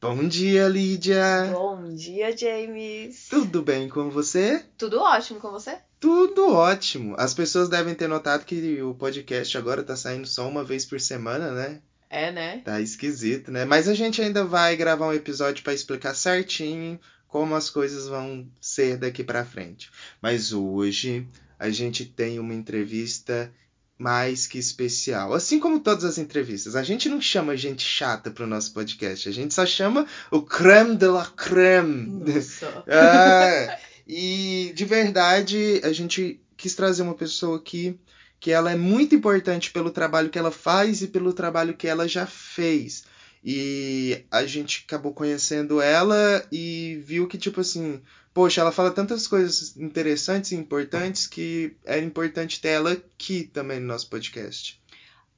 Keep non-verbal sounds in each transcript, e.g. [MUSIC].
Bom dia, Lídia. Bom dia, James. Tudo bem com você? Tudo ótimo com você? Tudo ótimo. As pessoas devem ter notado que o podcast agora tá saindo só uma vez por semana, né? É, né? Tá esquisito, né? Mas a gente ainda vai gravar um episódio para explicar certinho como as coisas vão ser daqui para frente. Mas hoje a gente tem uma entrevista mais que especial. Assim como todas as entrevistas. A gente não chama gente chata pro nosso podcast. A gente só chama o creme de la creme. Ah, [LAUGHS] e de verdade, a gente quis trazer uma pessoa aqui que ela é muito importante pelo trabalho que ela faz e pelo trabalho que ela já fez. E a gente acabou conhecendo ela e viu que, tipo assim, poxa, ela fala tantas coisas interessantes e importantes que era importante ter ela aqui também no nosso podcast.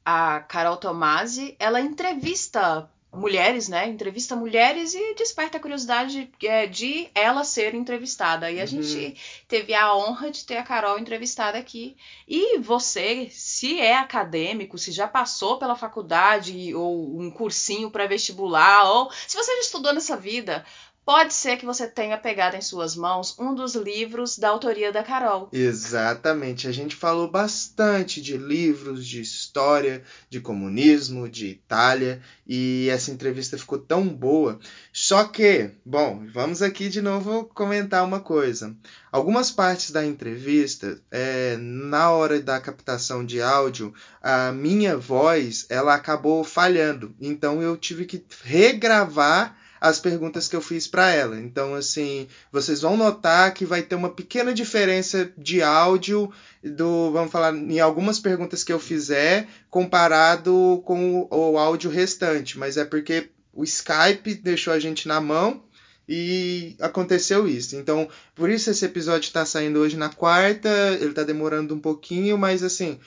A Carol Tomasi, ela entrevista mulheres, né? Entrevista mulheres e desperta a curiosidade é, de ela ser entrevistada. E a Uhum. gente teve a honra de ter a Carol entrevistada aqui. E você, se é acadêmico, se já passou pela faculdade ou um cursinho pré-vestibular, ou se você já estudou nessa vida, pode ser que você tenha pegado em suas mãos um dos livros da autoria da Carol. Exatamente. A gente falou bastante de livros, de história, de comunismo, de Itália, e essa entrevista ficou tão boa. Só que, bom, vamos aqui de novo comentar uma coisa. Algumas partes da entrevista, é, na hora da captação de áudio, a minha voz ela acabou falhando. Então eu tive que regravar as perguntas que eu fiz para ela. Então, assim, vocês vão notar que vai ter uma pequena diferença de áudio do, vamos falar, em algumas perguntas que eu fizer comparado com o, o áudio restante, mas é porque o Skype deixou a gente na mão e aconteceu isso. Então, por isso esse episódio está saindo hoje na quarta, ele está demorando um pouquinho, mas assim,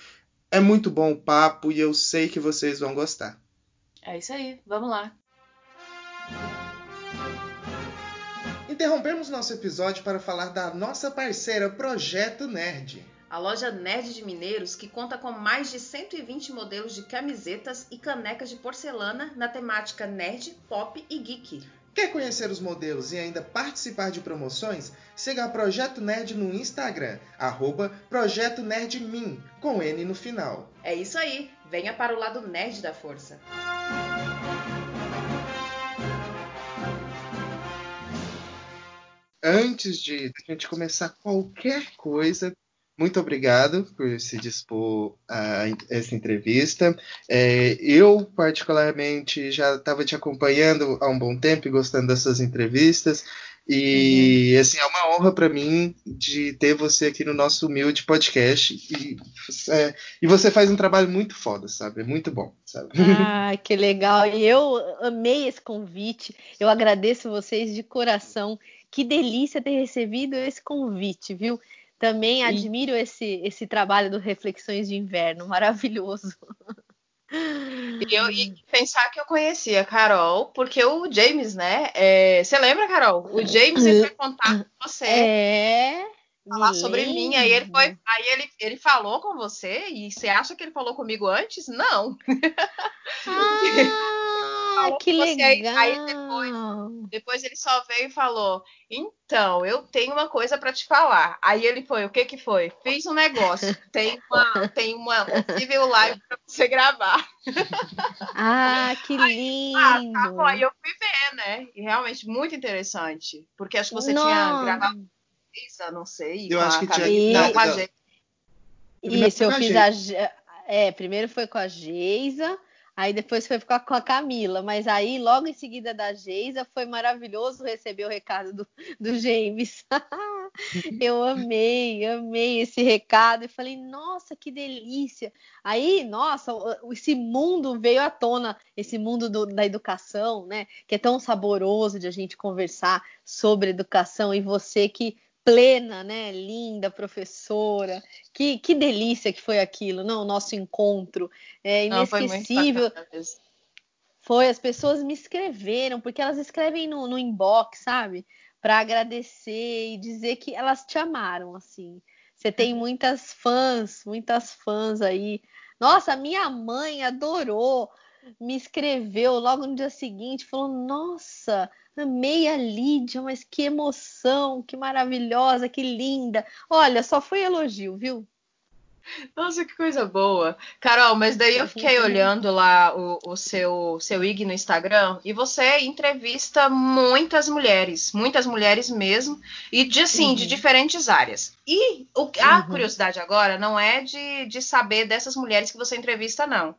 é muito bom o papo e eu sei que vocês vão gostar. É isso aí, vamos lá. Interrompemos nosso episódio para falar da nossa parceira Projeto Nerd. A loja Nerd de Mineiros, que conta com mais de 120 modelos de camisetas e canecas de porcelana na temática nerd, pop e geek. Quer conhecer os modelos e ainda participar de promoções? Siga a Projeto Nerd no Instagram, arroba Projeto Nerd Min, com N no final. É isso aí, venha para o lado nerd da força. Antes de a gente começar qualquer coisa, muito obrigado por se dispor a essa entrevista. É, eu, particularmente, já estava te acompanhando há um bom tempo e gostando das suas entrevistas. E assim, é uma honra para mim de ter você aqui no nosso humilde podcast. E, é, e você faz um trabalho muito foda, sabe? É muito bom, sabe? [LAUGHS] Ah, que legal. E eu amei esse convite. Eu agradeço vocês de coração. Que delícia ter recebido esse convite, viu? Também admiro esse, esse trabalho do Reflexões de Inverno, maravilhoso. E eu e pensar que eu conhecia a Carol, porque o James, né? é, Você lembra, Carol? O James entrou em contato com você. É. falar sobre mim. Aí ele foi, aí ele, ele falou com você e você acha que ele falou comigo antes? Não. Ah, Falou que aí- legal. aí depois- Depois ele só veio e falou: "Então, eu tenho uma coisa pra te falar". Aí ele foi, o que que foi? Fiz um negócio. Tem uma tem uma um possível live pra você gravar. [LAUGHS] Ah, [LAUGHS] que Ah, lindo. tá bom. Aí eu fui ver, né? E realmente muito interessante, porque acho que você tinha Nossa. gravado com a Geisa, não sei, Eu acho a que tinha- Camila- não, com a não. Isso, eu a fiz a. Ge- É, primeiro foi com a Geisa, aí depois foi a, com a Camila. Mas aí, logo em seguida da Geisa, foi maravilhoso receber o recado do, do James. [LAUGHS] eu amei, amei esse recado. E falei, nossa, que delícia. Aí, nossa, esse mundo veio à tona, esse mundo do- da educação, né? Que é tão saboroso de a gente conversar sobre educação. E você que plena, né? Linda professora. Que, que delícia que foi aquilo, não? O nosso encontro. É Não, foi inesquecível. bacana mesmo. Foi, as pessoas me escreveram, porque elas escrevem no, no inbox, sabe? Para agradecer e dizer que elas te amaram, assim. Você tem muitas fãs, muitas fãs aí. Nossa, minha mãe adorou. Me escreveu logo no dia seguinte, falou: Nossa, amei a Lídia, mas que emoção, que maravilhosa, que linda. Olha, só foi elogio, viu? Nossa, que coisa boa. Carol, mas daí eu fiquei olhando lá o, o, seu, seu IG no Instagram e você entrevista muitas mulheres, muitas mulheres mesmo, e de assim, uhum. de diferentes áreas. E o, a uhum. curiosidade agora não é de, de saber dessas mulheres que você entrevista, não.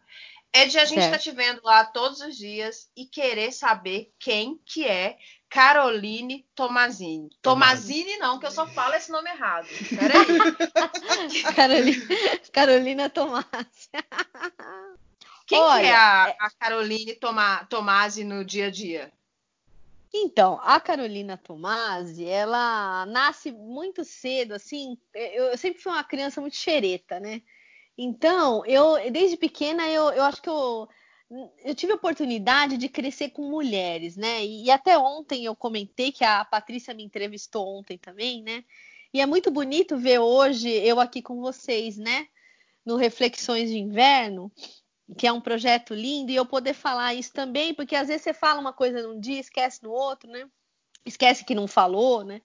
É de a gente estar tá te vendo lá todos os dias e querer saber quem que é Caroline Tomazini. Tomazini não, que eu só falo esse nome errado. Peraí. [LAUGHS] Carolina, Carolina Tomasi. Quem Olha, que é a, é a Caroline Toma, Tomasi no dia a dia? Então, a Carolina Tomasi, ela nasce muito cedo, assim, eu, eu sempre fui uma criança muito xereta, né? Então, eu desde pequena eu, eu acho que eu, eu tive a oportunidade de crescer com mulheres, né? E, e, até ontem eu comentei que a Patrícia me entrevistou ontem também, né? E é muito bonito ver hoje eu aqui com vocês, né? No Reflexões de Inverno, que é um projeto lindo, e eu poder falar isso também, porque às vezes você fala uma coisa num dia, esquece no outro, né? Esquece que não falou, né?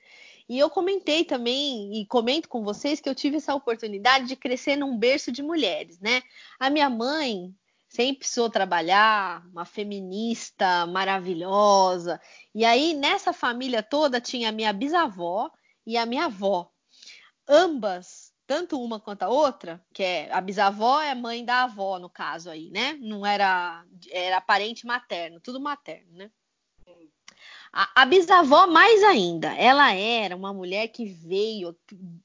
E eu comentei também, e comento com vocês, que eu tive essa oportunidade de crescer num berço de mulheres, né? A minha mãe sempre precisou trabalhar, uma feminista maravilhosa. E aí, nessa família toda, tinha a minha bisavó e a minha avó. Ambas, tanto uma quanto a outra, que é a bisavó é mãe da avó, no caso aí, né? Não era, era parente materno, tudo materno, né? A, a, bisavó, mais ainda, ela era uma mulher que veio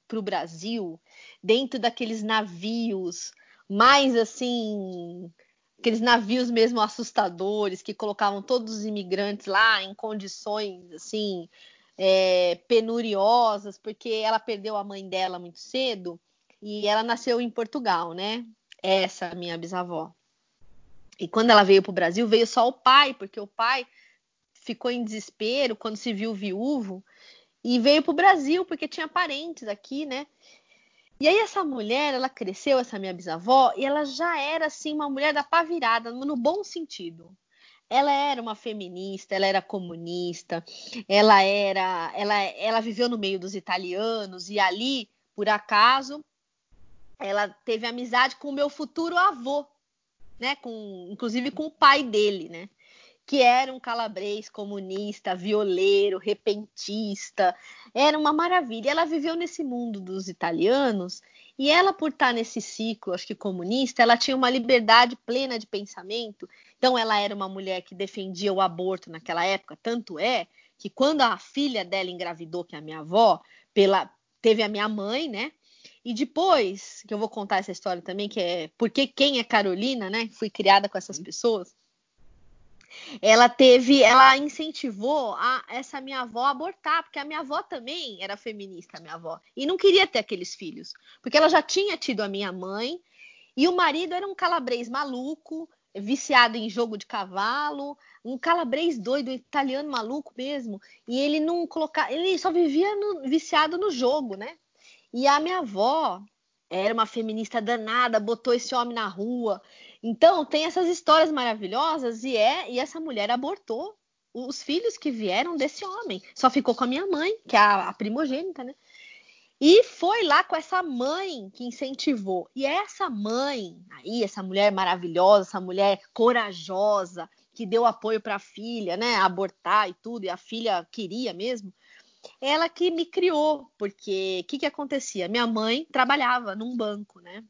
para o Brasil dentro daqueles navios mais assim, aqueles navios mesmo assustadores que colocavam todos os imigrantes lá em condições assim é, penuriosas, porque ela perdeu a mãe dela muito cedo e ela nasceu em Portugal, né? Essa minha bisavó. E quando ela veio para o Brasil, veio só o pai, porque o pai ficou em desespero quando se viu viúvo e veio para o Brasil porque tinha parentes aqui, né? E aí essa mulher, ela cresceu, essa minha bisavó, e ela já era assim uma mulher da pá virada, no bom sentido. Ela era uma feminista, ela era comunista, ela era, ela, ela viveu no meio dos italianos e ali, por acaso, ela teve amizade com o meu futuro avô, né? Com, inclusive com o pai dele, né? Que era um calabrês comunista, violeiro, repentista. Era uma maravilha. Ela viveu nesse mundo dos italianos e ela, por estar nesse ciclo, acho que comunista, ela tinha uma liberdade plena de pensamento. Então, ela era uma mulher que defendia o aborto naquela época. Tanto é que quando a filha dela engravidou, que é a minha avó, pela, teve a minha mãe, né? E depois, que eu vou contar essa história também, que é porque quem é Carolina, né? Fui criada com essas pessoas ela teve, ela incentivou a, essa minha avó a abortar, porque a minha avó também era feminista, minha avó, e não queria ter aqueles filhos, porque ela já tinha tido a minha mãe e o marido era um calabrês maluco, viciado em jogo de cavalo, um calabrês doido, italiano maluco mesmo, e ele não colocava, ele só vivia no, viciado no jogo, né? E a minha avó era uma feminista danada, botou esse homem na rua, então, tem essas histórias maravilhosas e é e essa mulher abortou os filhos que vieram desse homem. Só ficou com a minha mãe, que é a, a primogênita, né? E foi lá com essa mãe que incentivou. E essa mãe, aí, essa mulher maravilhosa, essa mulher corajosa, que deu apoio para a filha, né, abortar e tudo, e a filha queria mesmo. Ela que me criou, porque o que, que acontecia? Minha mãe trabalhava num banco, né?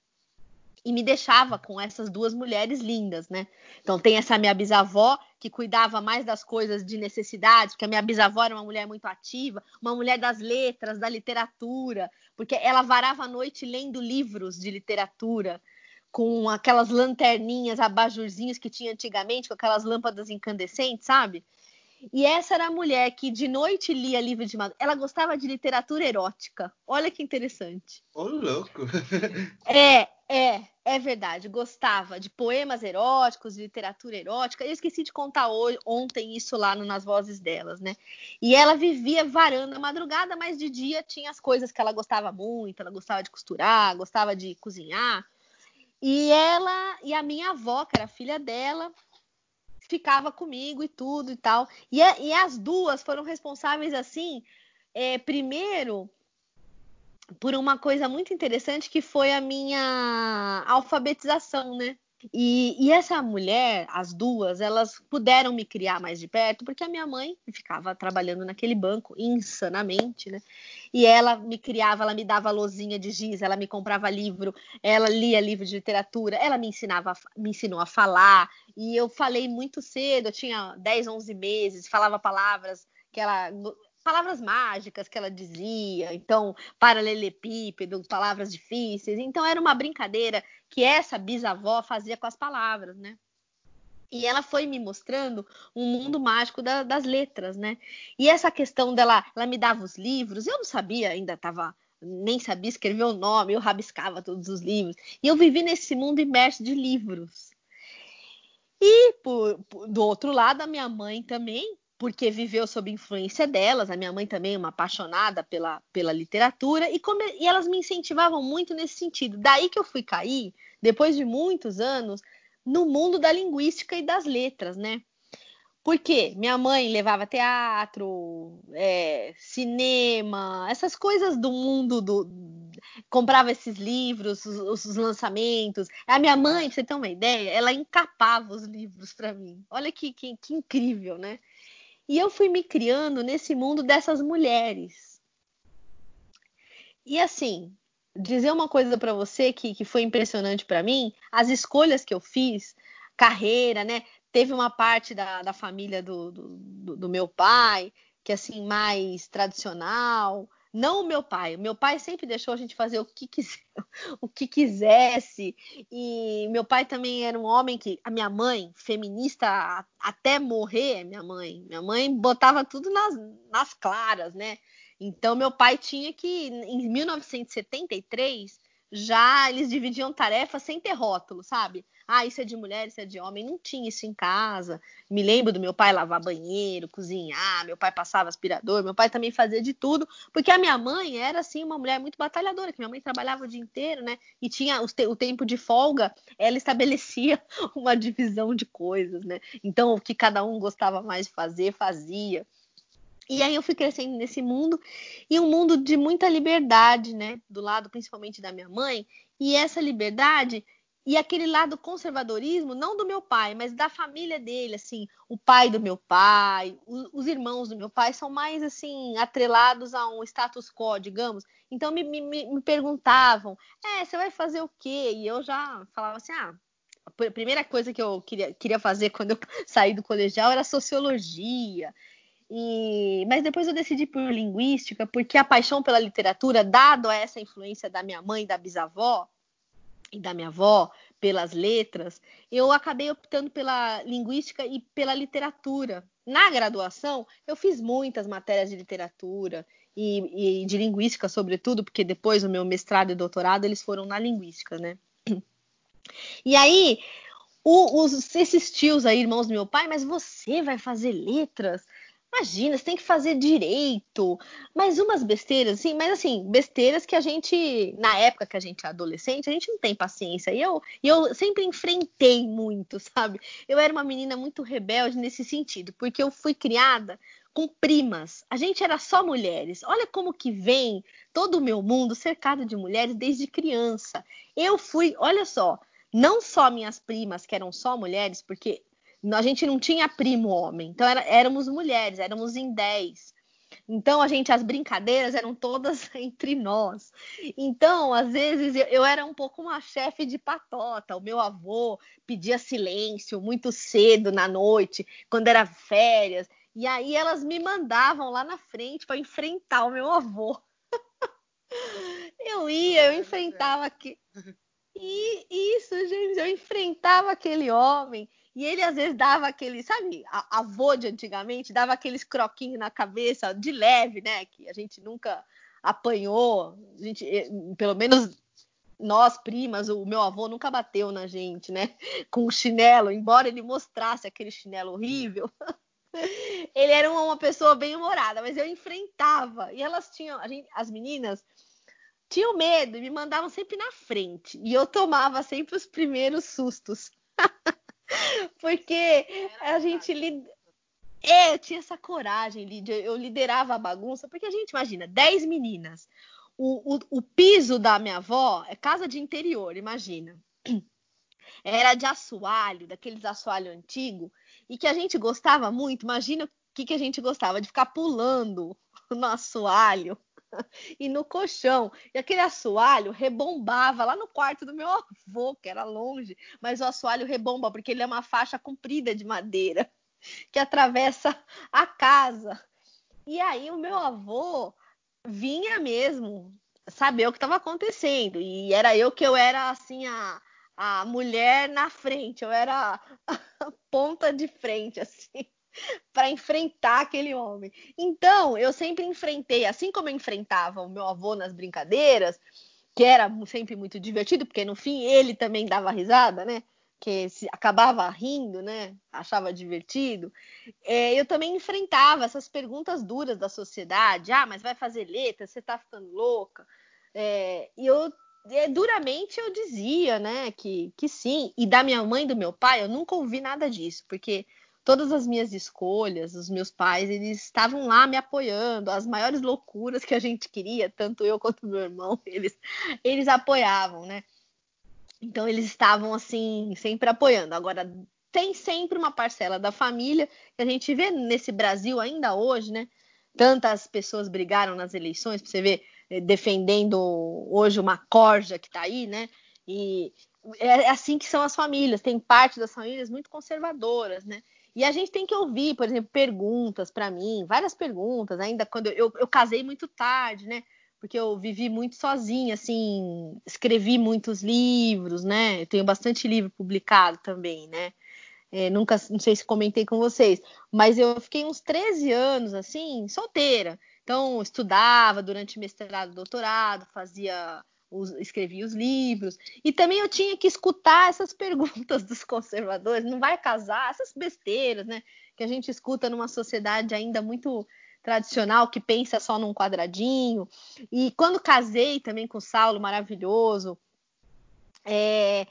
E me deixava com essas duas mulheres lindas, né? Então tem essa minha bisavó que cuidava mais das coisas de necessidade, porque a minha bisavó era uma mulher muito ativa, uma mulher das letras, da literatura, porque ela varava a noite lendo livros de literatura com aquelas lanterninhas, abajurzinhos que tinha antigamente, com aquelas lâmpadas incandescentes, sabe? E essa era a mulher que de noite lia livro de madrugada. Ela gostava de literatura erótica. Olha que interessante. Ô, oh, louco! [LAUGHS] é, é, é verdade. Gostava de poemas eróticos, de literatura erótica. Eu esqueci de contar hoje, ontem isso lá no, nas vozes delas, né? E ela vivia varando a madrugada, mas de dia tinha as coisas que ela gostava muito. Ela gostava de costurar, gostava de cozinhar. E ela e a minha avó, que era filha dela, ficava comigo e tudo e tal. E, e as duas foram responsáveis, assim, é, primeiro por uma coisa muito interessante que foi a minha alfabetização, né? E, e, essa mulher, as duas, elas puderam me criar mais de perto, porque a minha mãe ficava trabalhando naquele banco insanamente, né? E ela me criava, ela me dava lozinha de giz, ela me comprava livro, ela lia livro de literatura, ela me ensinava, me ensinou a falar, e eu falei muito cedo, eu tinha 10, 11 meses, falava palavras que ela palavras mágicas que ela dizia, então paralelepípedo, palavras difíceis. Então era uma brincadeira que essa bisavó fazia com as palavras, né? E ela foi me mostrando um mundo mágico da, das letras, né? E essa questão dela, ela me dava os livros, eu não sabia, ainda estava nem sabia escrever o nome, eu rabiscava todos os livros. E eu vivi nesse mundo imerso de livros. E por, por, do outro lado, a minha mãe também porque viveu sob influência delas. A minha mãe também é uma apaixonada pela, pela literatura e, come, e elas me incentivavam muito nesse sentido. Daí que eu fui cair, depois de muitos anos, no mundo da linguística e das letras, né? Porque minha mãe levava teatro, é, cinema, essas coisas do mundo do. Comprava esses livros, os, os, lançamentos. A minha mãe, pra você ter uma ideia, ela encapava os livros para mim. Olha que, que, que incrível, né? E eu fui me criando nesse mundo dessas mulheres. E assim, dizer uma coisa para você que, que foi impressionante para mim, as escolhas que eu fiz, carreira, né? Teve uma parte da, da família do, do, do meu pai, que assim, mais tradicional, não o meu pai. Meu pai sempre deixou a gente fazer o que, quiser, [LAUGHS] o que quisesse. E meu pai também era um homem que. A minha mãe, feminista até morrer, minha mãe. Minha mãe botava tudo nas, nas claras, né? Então, meu pai tinha que, em 1973, já eles dividiam tarefas sem ter rótulo, sabe? Ah, isso é de mulher, isso é de homem. Não tinha isso em casa. Me lembro do meu pai lavar banheiro, cozinhar, meu pai passava aspirador, meu pai também fazia de tudo, porque a minha mãe era assim uma mulher muito batalhadora, que minha mãe trabalhava o dia inteiro, né? E tinha o, tempo de folga, ela estabelecia [LAUGHS] uma divisão de coisas, né? Então, o que cada um gostava mais de fazer, fazia. E aí eu fui crescendo nesse mundo e um mundo de muita liberdade, né? Do lado principalmente da minha mãe. E essa liberdade e aquele lado conservadorismo, não do meu pai, mas da família dele, assim, o pai do meu pai, os, os irmãos do meu pai são mais assim atrelados a um status quo, digamos. Então me, me, me perguntavam, é, você vai fazer o quê? E eu já falava assim, ah, a primeira coisa que eu queria, queria fazer quando eu [LAUGHS] saí do colegial era sociologia. E, mas depois eu decidi por linguística, porque a paixão pela literatura, dado a essa influência da minha mãe da bisavó e da minha avó, pelas letras, eu acabei optando pela linguística e pela literatura. Na graduação, eu fiz muitas matérias de literatura e, e de linguística, sobretudo, porque depois o meu mestrado e doutorado eles foram na linguística, né? E aí, o, os, esses tios aí, irmãos do meu pai, mas você vai fazer letras? Imagina, você tem que fazer direito. Mas umas besteiras, assim, mas assim, besteiras que a gente, na época que a gente é adolescente, a gente não tem paciência. E eu, eu sempre enfrentei muito, sabe? Eu era uma menina muito rebelde nesse sentido, porque eu fui criada com primas. A gente era só mulheres. Olha como que vem todo o meu mundo cercado de mulheres desde criança. Eu fui, olha só, não só minhas primas, que eram só mulheres, porque a gente não tinha primo homem, então era, éramos mulheres, éramos em 10. Então a gente, as brincadeiras eram todas [LAUGHS] entre nós. Então, às vezes, eu, eu era um pouco uma chefe de patota. O meu avô pedia silêncio muito cedo na noite, quando era férias. E aí elas me mandavam lá na frente para enfrentar o meu avô. [LAUGHS] eu ia, eu enfrentava aqui. E isso, gente, eu enfrentava aquele homem e ele às vezes dava aquele, sabe, a avô de antigamente dava aqueles croquinhos na cabeça, de leve, né? Que a gente nunca apanhou. A gente, eh, pelo menos nós, primas, o meu avô nunca bateu na gente, né? [LAUGHS] Com o chinelo, embora ele mostrasse aquele chinelo horrível. [LAUGHS] ele era uma pessoa bem humorada, mas eu enfrentava. E elas tinham, gente, as meninas tinham medo e me mandavam sempre na frente. E eu tomava sempre os primeiros sustos. [LAUGHS] [LAUGHS] Porque a gente lid... É, eu tinha essa coragem, Lídia. Eu liderava a bagunça, porque a gente imagina, 10 meninas. O, o, o piso da minha avó é casa de interior, imagina. [CLEARS THROAT] Era de assoalho, daqueles assoalho antigo, e que a gente gostava muito. Imagina o que, que a gente gostava de ficar pulando [LAUGHS] no assoalho [LAUGHS] e no colchão. E aquele assoalho rebombava lá no quarto do meu avô, que era longe, mas o assoalho rebomba porque ele é uma faixa comprida de madeira [LAUGHS] que atravessa a casa. E aí o meu avô vinha mesmo saber o que estava acontecendo. E era eu que eu era assim a, a mulher na frente, eu era [LAUGHS] a ponta de frente assim [LAUGHS] para enfrentar aquele homem. Então, eu sempre enfrentei, assim como eu enfrentava o meu avô nas brincadeiras, que era sempre muito divertido, porque no fim ele também dava risada, né? Que se acabava rindo, né? Achava divertido. É, eu também enfrentava essas perguntas duras da sociedade. Ah, mas vai fazer letra? Você tá ficando louca? É, e eu é, duramente eu dizia, né, que, que sim. E da minha mãe e do meu pai, eu nunca ouvi nada disso, porque todas as minhas escolhas, os meus pais, eles estavam lá me apoiando, as maiores loucuras que a gente queria, tanto eu quanto meu irmão, [LAUGHS] eles, eles apoiavam, né? Então eles estavam assim, sempre apoiando. Agora tem sempre uma parcela da família que a gente vê nesse Brasil ainda hoje, né? Tantas pessoas brigaram nas eleições, para você ver, eh, defendendo hoje uma corja que está aí, né? E é assim que são as famílias. Tem parte das famílias muito conservadoras, né? E a gente tem que ouvir, por exemplo, perguntas para mim, várias perguntas, ainda quando eu, eu, casei muito tarde, né? Porque eu vivi muito sozinha, assim, escrevi muitos livros, né? Eu tenho bastante livro publicado também, né? É, nunca, não sei se comentei com vocês, mas eu fiquei uns 13 anos, assim, solteira. Então, estudava durante mestrado, doutorado, fazia os, os livros. E também eu tinha que escutar essas [LAUGHS] perguntas dos conservadores: não vai casar? Essas besteiras, né? Que a gente escuta numa sociedade ainda muito tradicional que pensa só num quadradinho. E quando casei também com o Saulo, maravilhoso, é,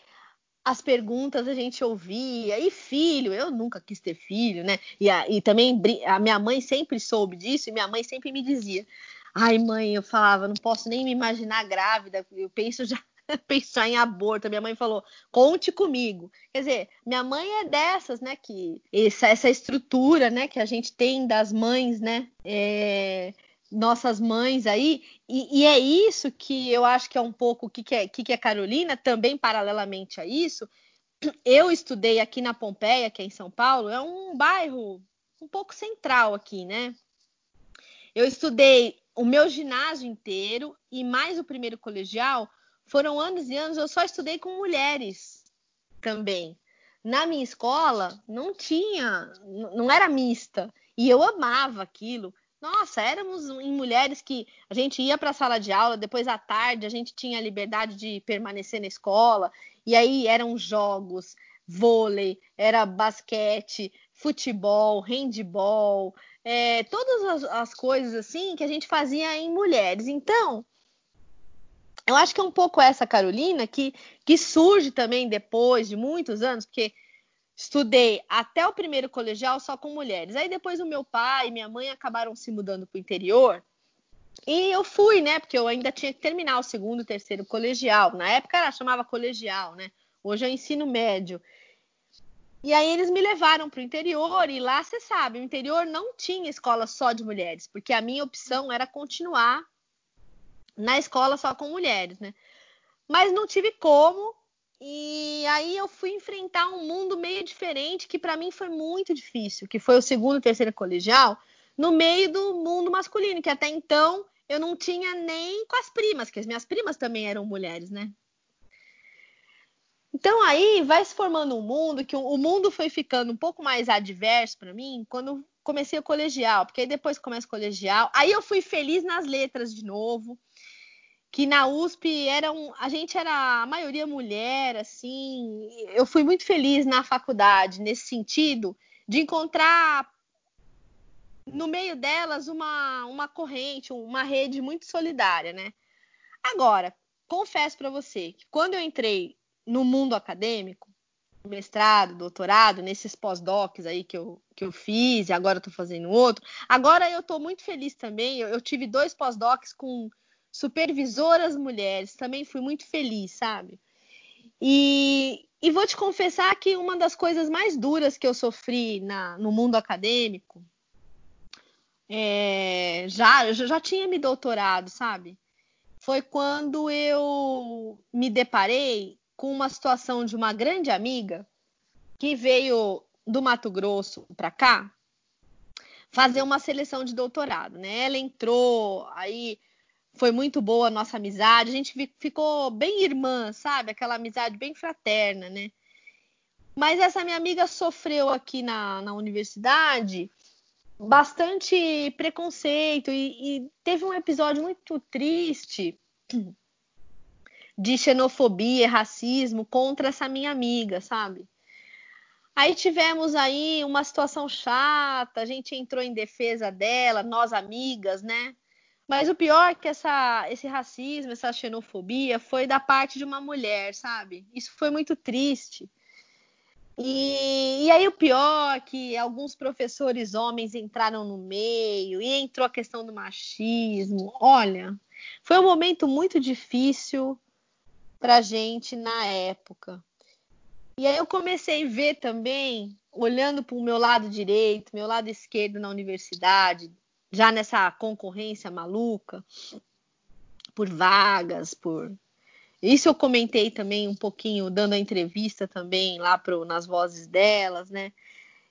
as perguntas a gente ouvia, e filho, eu nunca quis ter filho, né? E, a, e também a minha mãe sempre soube disso, e minha mãe sempre me dizia: Ai, mãe, eu falava, não posso nem me imaginar grávida, eu penso já [LAUGHS] pensar em aborto. Minha mãe falou: conte comigo. Quer dizer, minha mãe é dessas, né? Que essa, essa estrutura, né? Que a gente tem das mães, né? É, nossas mães aí. E, e, é isso que eu acho que é um pouco o que, que, é, que, que é Carolina, também paralelamente a isso. Eu estudei aqui na Pompeia, que é em São Paulo, é um bairro um pouco central aqui, né? Eu estudei o meu ginásio inteiro e mais o primeiro colegial foram anos e anos. Eu só estudei com mulheres também. Na minha escola não tinha, não era mista e eu amava aquilo. Nossa, éramos em mulheres que a gente ia para a sala de aula, depois à tarde a gente tinha a liberdade de permanecer na escola, e aí eram jogos, vôlei, era basquete, futebol, handball, é, todas as, as coisas assim que a gente fazia em mulheres. Então, eu acho que é um pouco essa Carolina que, que surge também depois de muitos anos, porque estudei até o primeiro colegial só com mulheres. Aí depois o meu pai e minha mãe acabaram se mudando para o interior. E eu fui, né? Porque eu ainda tinha que terminar o segundo terceiro colegial. Na época ela chamava colegial, né? Hoje é ensino médio. E aí eles me levaram para o interior e lá você sabe, o interior não tinha escola só de mulheres, porque a minha opção era continuar na escola só com mulheres, né? Mas não tive como. E aí eu fui enfrentar um mundo meio diferente que para mim foi muito difícil, que foi o segundo e terceiro colegial, no meio do mundo masculino, que até então eu não tinha nem com as primas, que as minhas primas também eram mulheres, né? Então aí vai se formando um mundo que o mundo foi ficando um pouco mais adverso para mim quando comecei o colegial, porque aí depois começa o colegial, aí eu fui feliz nas letras de novo, que na USP era um, a gente era a maioria mulher, assim, eu fui muito feliz na faculdade nesse sentido de encontrar no meio delas uma, uma corrente, uma rede muito solidária, né? Agora, confesso para você que quando eu entrei no mundo acadêmico, mestrado, doutorado, nesses pós-docs aí que eu, que eu fiz, e agora tô fazendo outro. Agora eu tô muito feliz também. Eu, eu tive dois pós-docs com supervisoras mulheres, também fui muito feliz, sabe? E, e vou te confessar que uma das coisas mais duras que eu sofri na, no mundo acadêmico, é, já, eu já tinha me doutorado, sabe? Foi quando eu me deparei com uma situação de uma grande amiga que veio do Mato Grosso para cá fazer uma seleção de doutorado, né? Ela entrou, aí foi muito boa a nossa amizade, a gente ficou bem irmã, sabe? Aquela amizade bem fraterna, né? Mas essa minha amiga sofreu aqui na, na universidade bastante preconceito e, e teve um episódio muito triste de xenofobia, racismo contra essa minha amiga, sabe? Aí tivemos aí uma situação chata, a gente entrou em defesa dela, nós amigas, né? Mas o pior é que essa, esse racismo, essa xenofobia foi da parte de uma mulher, sabe? Isso foi muito triste. E, e, aí o pior é que alguns professores homens entraram no meio e entrou a questão do machismo. Olha, foi um momento muito difícil para gente na época. E aí eu comecei a ver também, olhando para o meu lado direito, meu lado esquerdo na universidade, já nessa concorrência maluca por vagas, por isso eu comentei também um pouquinho dando a entrevista também lá pro, nas vozes delas, né?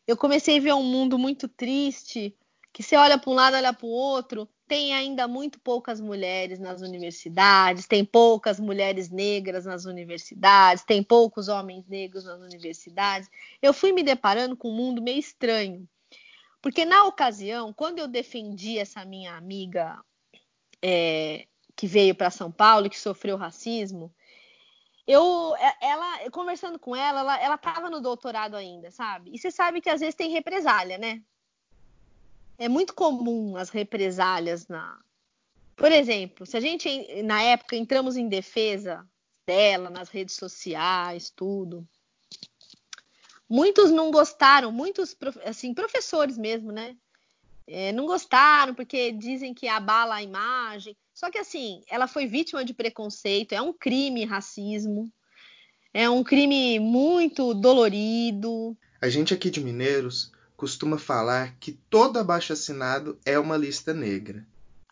Eu comecei a ver um mundo muito triste, que você olha para um lado, olha para o outro, tem ainda muito poucas mulheres nas universidades, tem poucas mulheres negras nas universidades, tem poucos homens negros nas universidades. Eu fui me deparando com um mundo meio estranho. Porque na ocasião, quando eu defendi essa minha amiga é, que veio para São Paulo e que sofreu racismo, eu, é, ela, conversando com ela, ela estava no doutorado ainda, sabe? E você sabe que às vezes tem represália, né? É muito comum as represálias na. Por exemplo, se a gente na época entramos em defesa dela nas redes sociais, tudo. Muitos não gostaram, muitos assim professores mesmo, né? É, não gostaram porque dizem que abala a imagem. Só que assim, ela foi vítima de preconceito, é um crime racismo, é um crime muito dolorido. A gente aqui de Mineiros costuma falar que todo abaixo-assinado é uma lista negra.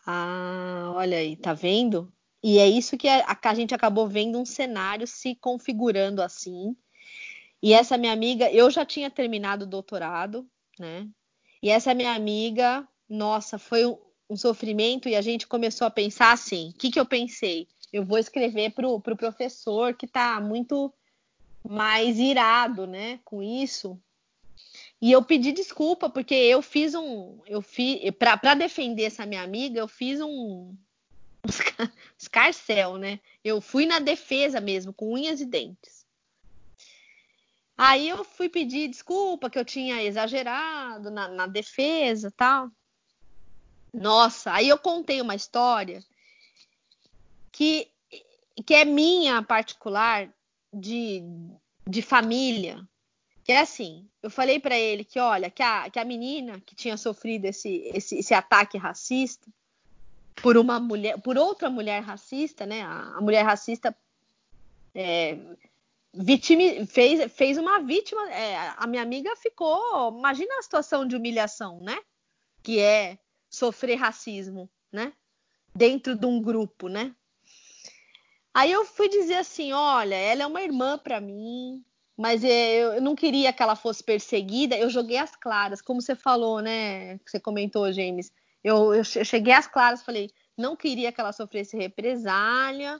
Ah, olha aí, tá vendo? E é isso que a, a gente acabou vendo um cenário se configurando assim. E essa minha amiga, eu já tinha terminado o doutorado, né? E essa minha amiga, nossa, foi um, um sofrimento e a gente começou a pensar assim: o que, que eu pensei? Eu vou escrever para o pro professor que está muito mais irado, né, com isso, e eu pedi desculpa, porque eu fiz um. Eu fiz. para defender essa minha amiga, eu fiz um. [LAUGHS] Escarcel, né? Eu fui na defesa mesmo, com unhas e dentes. Aí eu fui pedir desculpa que eu tinha exagerado na, na defesa tal. Nossa, aí eu contei uma história que, que é minha particular de, de família, é assim, eu falei para ele que, olha, que a, que a menina que tinha sofrido esse, esse, esse ataque racista por uma mulher, por outra mulher racista, né? A, a mulher racista é, vitime, fez, fez uma vítima. É, a minha amiga ficou. Imagina a situação de humilhação, né? Que é sofrer racismo, né? Dentro de um grupo, né? Aí eu fui dizer assim, olha, ela é uma irmã para mim, mas é, eu não queria que ela fosse perseguida, eu joguei as claras, como você falou, né? Você comentou, James. Eu, eu cheguei às claras, falei, não queria que ela sofresse represália.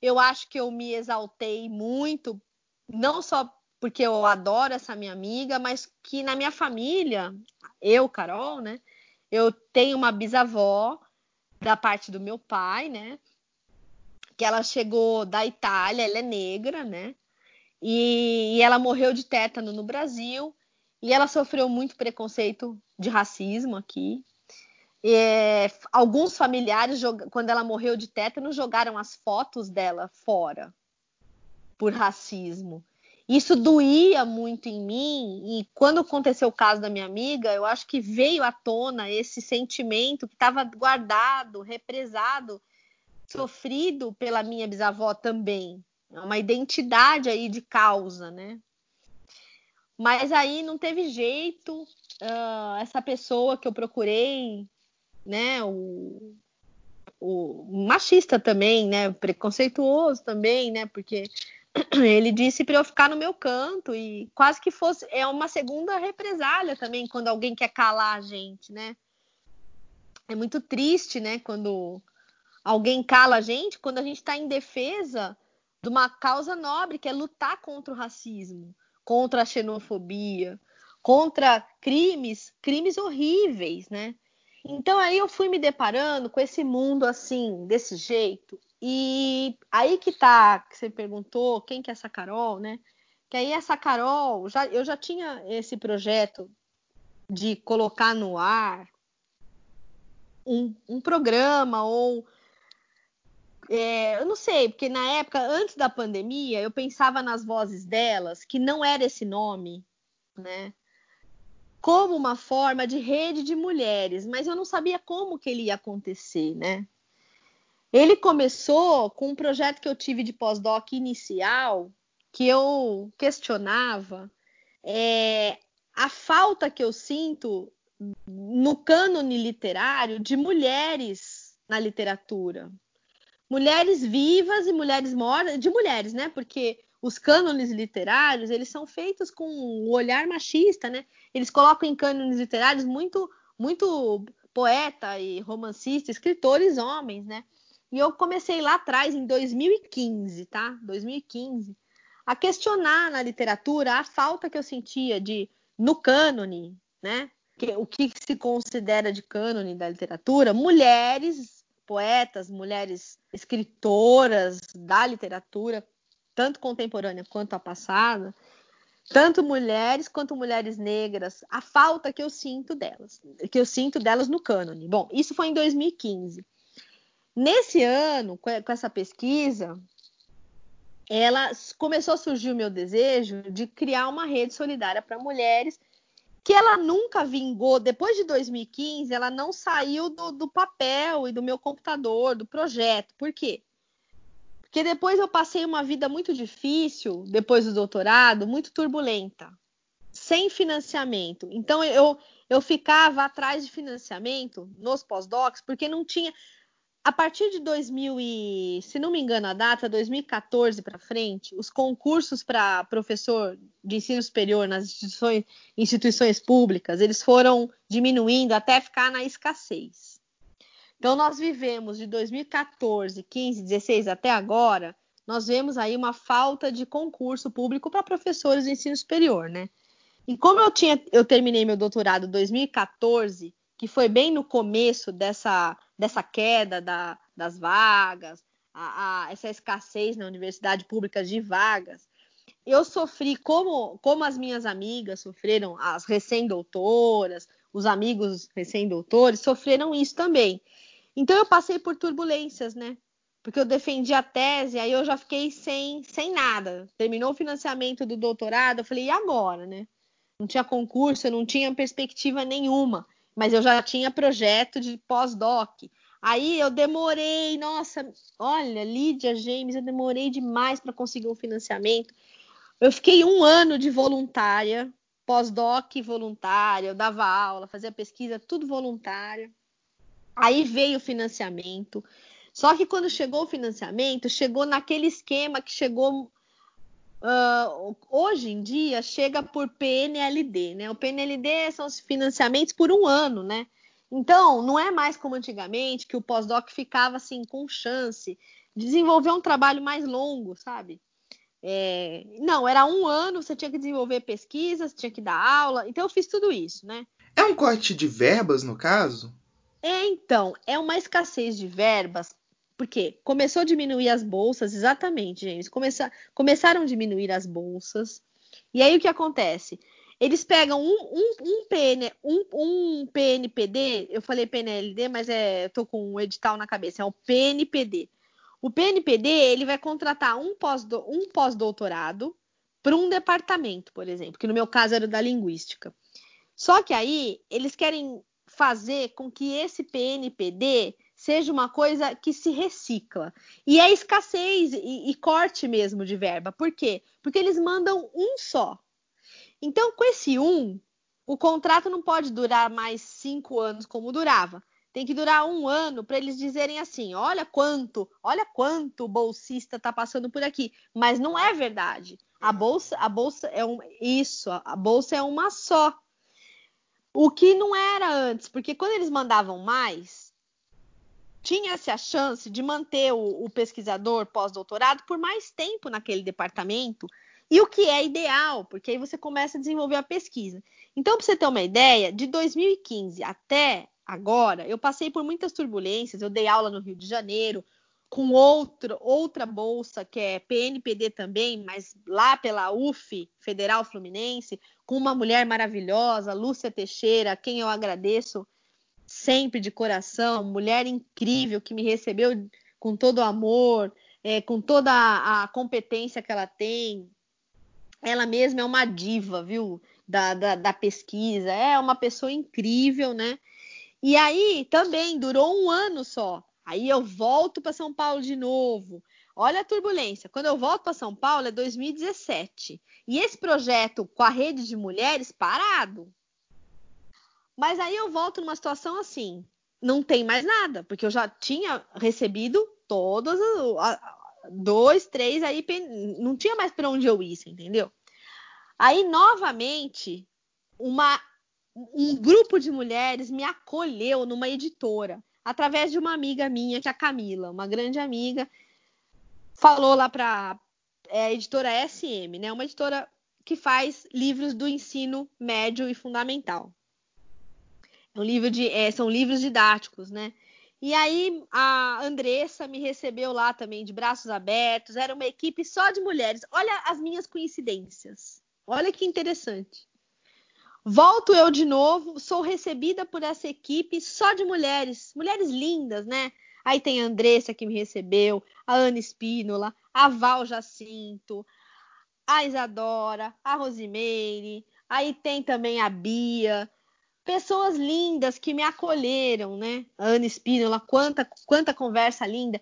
Eu acho que eu me exaltei muito, não só porque eu adoro essa minha amiga, mas que na minha família, eu, Carol, né? Eu tenho uma bisavó da parte do meu pai, né? Que ela chegou da Itália, ela é negra, né? E, e ela morreu de tétano no Brasil e ela sofreu muito preconceito de racismo aqui. É, alguns familiares, quando ela morreu de tétano, jogaram as fotos dela fora por racismo. isso doía muito em mim, e quando aconteceu o caso da minha amiga, eu acho que veio à tona esse sentimento que estava guardado, represado, sofrido pela minha bisavó também. É uma identidade aí de causa, né? Mas aí não teve jeito. Uh, essa pessoa que eu procurei, né? O, o machista também, né? Preconceituoso também, né? Porque [CLEARS THROAT] ele disse para eu ficar no meu canto e quase que fosse é uma segunda represália também quando alguém quer calar a gente, né? É muito triste, né? Quando alguém cala a gente, quando a gente está em defesa de uma causa nobre que é lutar contra o racismo, contra a xenofobia, contra crimes, crimes horríveis, né? Então aí eu fui me deparando com esse mundo assim, desse jeito, e aí que tá, que você perguntou, quem que é essa Carol, né? Que aí essa Carol, já, eu já tinha esse projeto de colocar no ar um, um programa ou é, eu não sei, porque na época, antes da pandemia, eu pensava nas vozes delas, que não era esse nome, né? Como uma forma de rede de mulheres, mas eu não sabia como que ele ia acontecer, né? Ele começou com um projeto que eu tive de pós-doc inicial, que eu questionava é, a falta que eu sinto no cânone literário de mulheres na literatura. Mulheres vivas e mulheres mortas, de mulheres, né? Porque os cânones literários, eles são feitos com o um olhar machista, né? Eles colocam em cânones literários muito muito poeta e romancista, escritores homens, né? E eu comecei lá atrás, em 2015, tá? 2015, a questionar na literatura a falta que eu sentia de, no cânone, né? O que se considera de cânone da literatura, mulheres poetas, mulheres escritoras da literatura, tanto contemporânea quanto a passada, tanto mulheres quanto mulheres negras, a falta que eu sinto delas, que eu sinto delas no cânone. Bom, isso foi em 2015. Nesse ano, com essa pesquisa, ela começou a surgir o meu desejo de criar uma rede solidária para mulheres que ela nunca vingou. Depois de 2015, ela não saiu do, do, papel e do meu computador, do projeto. Por quê? Porque depois eu passei uma vida muito difícil, depois do doutorado, muito turbulenta, sem financiamento. Então eu, eu ficava atrás de financiamento nos pós-docs, porque não tinha a partir de 2000 e, se não me engano a data, 2014 para frente, os concursos para professor de ensino superior nas instituições, instituições públicas, eles foram diminuindo até ficar na escassez. Então nós vivemos de 2014, 15, 16 até agora, nós vemos aí uma falta de concurso público para professores de ensino superior, né? E como eu tinha, eu terminei meu doutorado em 2014, que foi bem no começo dessa dessa queda da, das vagas, a, a, essa escassez na universidade pública de vagas. Eu sofri como, como as minhas amigas sofreram, as recém-doutoras, os amigos recém-doutores sofreram isso também. Então eu passei por turbulências, né? Porque eu defendi a tese, aí eu já fiquei sem, sem nada. Terminou o financiamento do doutorado, eu falei, e agora, né? Não tinha concurso, não tinha perspectiva nenhuma mas eu já tinha projeto de pós-doc. Aí eu demorei, nossa, olha, Lídia James, eu demorei demais para conseguir um financiamento. Eu fiquei um ano de voluntária, pós-doc voluntária, eu dava aula, fazia pesquisa, tudo voluntária. Aí veio o financiamento. Só que quando chegou o financiamento, chegou naquele esquema que chegou Uh, hoje em dia chega por PNLD, né? O PNLD são os financiamentos por um ano, né? Então, não é mais como antigamente que o pós-doc ficava assim com chance de desenvolver um trabalho mais longo, sabe? É... não, era um ano, você tinha que desenvolver pesquisas, tinha que dar aula, então eu fiz tudo isso, né? É um corte de verbas, no caso? É, então, é uma escassez de verbas porque começou a diminuir as bolsas, exatamente, gente. Começa, começaram a diminuir as bolsas. E aí o que acontece? Eles pegam um, um, um, PN, um, um PNPD, eu falei PNLD, mas é, tô com um edital na cabeça, é o PNPD. O PNPD ele vai contratar um pós-doutorado um pós para um departamento, por exemplo, que no meu caso era da linguística. Só que aí eles querem fazer com que esse PNPD seja uma coisa que se recicla. E é escassez e, e corte mesmo de verba. Por quê? Porque eles mandam um só. Então, com esse um, o contrato não pode durar mais cinco anos como durava. Tem que durar um ano para eles dizerem assim: olha quanto, olha quanto o bolsista está passando por aqui. Mas não é verdade. A bolsa, a bolsa é um, isso, a bolsa é uma só. O que não era antes, porque quando eles mandavam mais, tinha-se a chance de manter o, o pesquisador pós-doutorado por mais tempo naquele departamento, e o que é ideal, porque aí você começa a desenvolver a pesquisa. Então, para você ter uma ideia, de 2015 até agora, eu passei por muitas turbulências, eu dei aula no Rio de Janeiro, com outro, outra bolsa que é PNPD também, mas lá pela UF, Federal Fluminense, com uma mulher maravilhosa, Lúcia Teixeira, a quem eu agradeço sempre de coração, mulher incrível que me recebeu com todo o amor, é, com toda a, a, competência que ela tem. Ela mesma é uma diva, viu? Da, da, da pesquisa, é uma pessoa incrível, né? E aí também durou um ano só. Aí eu volto para São Paulo de novo. Olha a turbulência. Quando eu volto para São Paulo é 2017. E esse projeto com a rede de mulheres parado. Mas aí eu volto numa situação assim, não tem mais nada, porque eu já tinha recebido todos dois, três aí não tinha mais para onde eu ir, entendeu? Aí novamente uma um grupo de mulheres me acolheu numa editora através de uma amiga minha, que é a Camila, uma grande amiga, falou lá para é, a editora SM, né? Uma editora que faz livros do ensino médio e fundamental. É um livro de, é, são livros didáticos, né? E aí a Andressa me recebeu lá também de braços abertos. Era uma equipe só de mulheres. Olha as minhas coincidências. Olha que interessante. Volto eu de novo, sou recebida por essa equipe só de mulheres, mulheres lindas, né? Aí tem a Andressa que me recebeu, a Ana Espínola, a Val Jacinto, a Isadora, a Rosimeire, aí tem também a Bia, pessoas lindas que me acolheram, né? Ana Espínola, quanta, quanta conversa linda.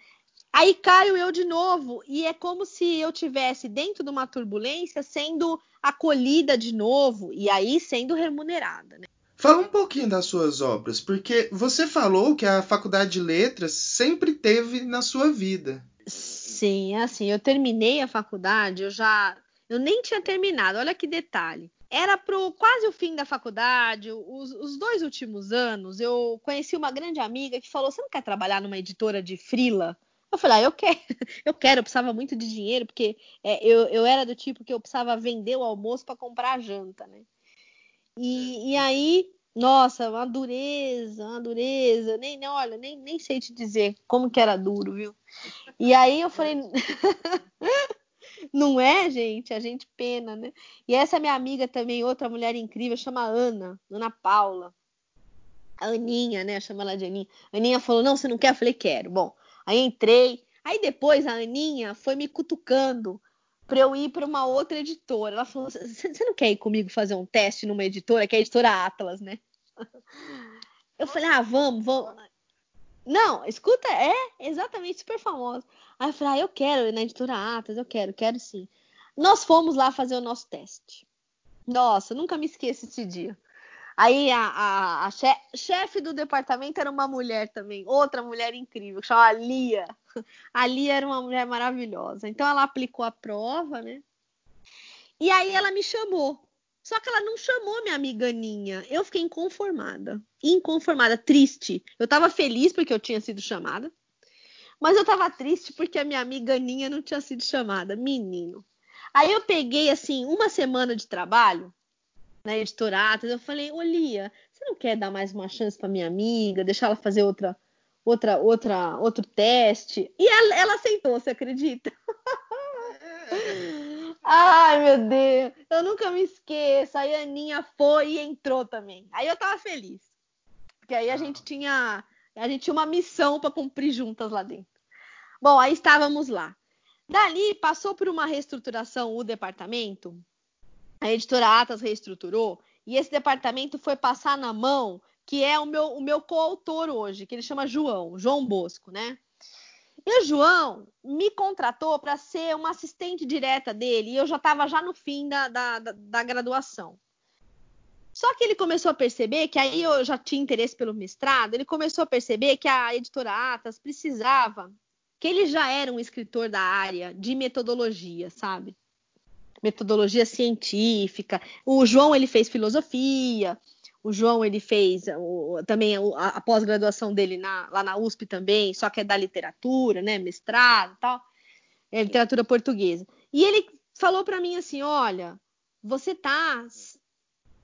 Aí caio eu de novo e é como se eu tivesse dentro de uma turbulência sendo acolhida de novo e aí sendo remunerada. Né? Fala um pouquinho das suas obras, porque você falou que a faculdade de letras sempre teve na sua vida. Sim, assim, eu terminei a faculdade, eu já eu nem tinha terminado. Olha que detalhe. Era pro quase o fim da faculdade, os, os dois últimos anos, eu conheci uma grande amiga que falou: "Você não quer trabalhar numa editora de frila?" Eu falei, ah, eu quero, [LAUGHS] eu quero, eu precisava muito de dinheiro, porque é, eu, eu era do tipo que eu precisava vender o almoço para comprar a janta, né? E, e aí, nossa, uma dureza, uma dureza, nem, olha, nem, nem sei te dizer como que era duro, viu? E aí eu falei, [LAUGHS] não é, gente? A gente pena, né? E essa minha amiga também, outra mulher incrível, chama Ana, Ana Paula. A Aninha, né? Chama ela de Aninha. A Aninha falou, não, você não quer? Eu falei, quero. Bom, Aí entrei. Aí depois a Aninha foi me cutucando para eu ir para uma outra editora. Ela falou: Você não quer ir comigo fazer um teste numa editora, que é a editora Atlas, né? Eu falei: Ah, vamos, vamos. Não, escuta, é exatamente super famosa. Aí eu falei: Ah, eu quero na editora Atlas, eu quero, quero sim. Nós fomos lá fazer o nosso teste. Nossa, nunca me esqueço esse dia. Aí a, a, a chefe, chefe do departamento era uma mulher também, outra mulher incrível, que chama Lia. A Lia era uma mulher maravilhosa. Então ela aplicou a prova, né? E aí ela me chamou. Só que ela não chamou minha amiga Aninha. Eu fiquei inconformada. Inconformada, triste. Eu tava feliz porque eu tinha sido chamada. Mas eu tava triste porque a minha amiga Aninha não tinha sido chamada. Menino. Aí eu peguei, assim, uma semana de trabalho na editora Atas, eu falei, Olia, você não quer dar mais uma chance para minha amiga, deixar ela fazer outra, outra, outra, outro teste? E ela, ela aceitou, você acredita? [LAUGHS] Ai, meu Deus, eu nunca me esqueço. Aí a Aninha foi e entrou também. Aí eu tava feliz. Porque aí a ah. gente tinha, a gente tinha uma missão para cumprir juntas lá dentro. Bom, aí estávamos lá. Dali passou por uma reestruturação o departamento. A editora Atas reestruturou e esse departamento foi passar na mão que é o meu, o meu coautor hoje, que ele chama João, João Bosco, né? E o João me contratou para ser uma assistente direta dele, e eu já estava já no fim da, da, da, graduação. Só que ele começou a perceber que aí eu já tinha interesse pelo mestrado, ele começou a perceber que a editora Atas precisava, que ele já era um escritor da área de metodologia, sabe? Metodologia científica. O João ele fez filosofia, o João ele fez o, também a, a pós-graduação dele na, lá na USP também, só que é da literatura, né, mestrado, e tal, é literatura portuguesa. E ele falou para mim assim, olha, você tá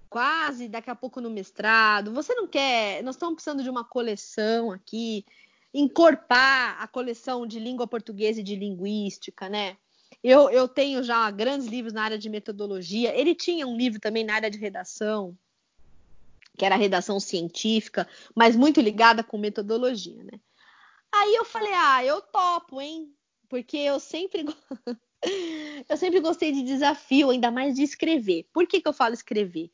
quase daqui a pouco no mestrado, você não quer, nós estamos precisando de uma coleção aqui, encorpar a coleção de língua portuguesa e de linguística, né? Eu, eu tenho já grandes livros na área de metodologia. Ele tinha um livro também na área de redação que era redação científica, mas muito ligada com metodologia, né? Aí eu falei, ah, eu topo, hein? Porque eu sempre [LAUGHS] eu sempre gostei de desafio, ainda mais de escrever. Por que, que eu falo escrever?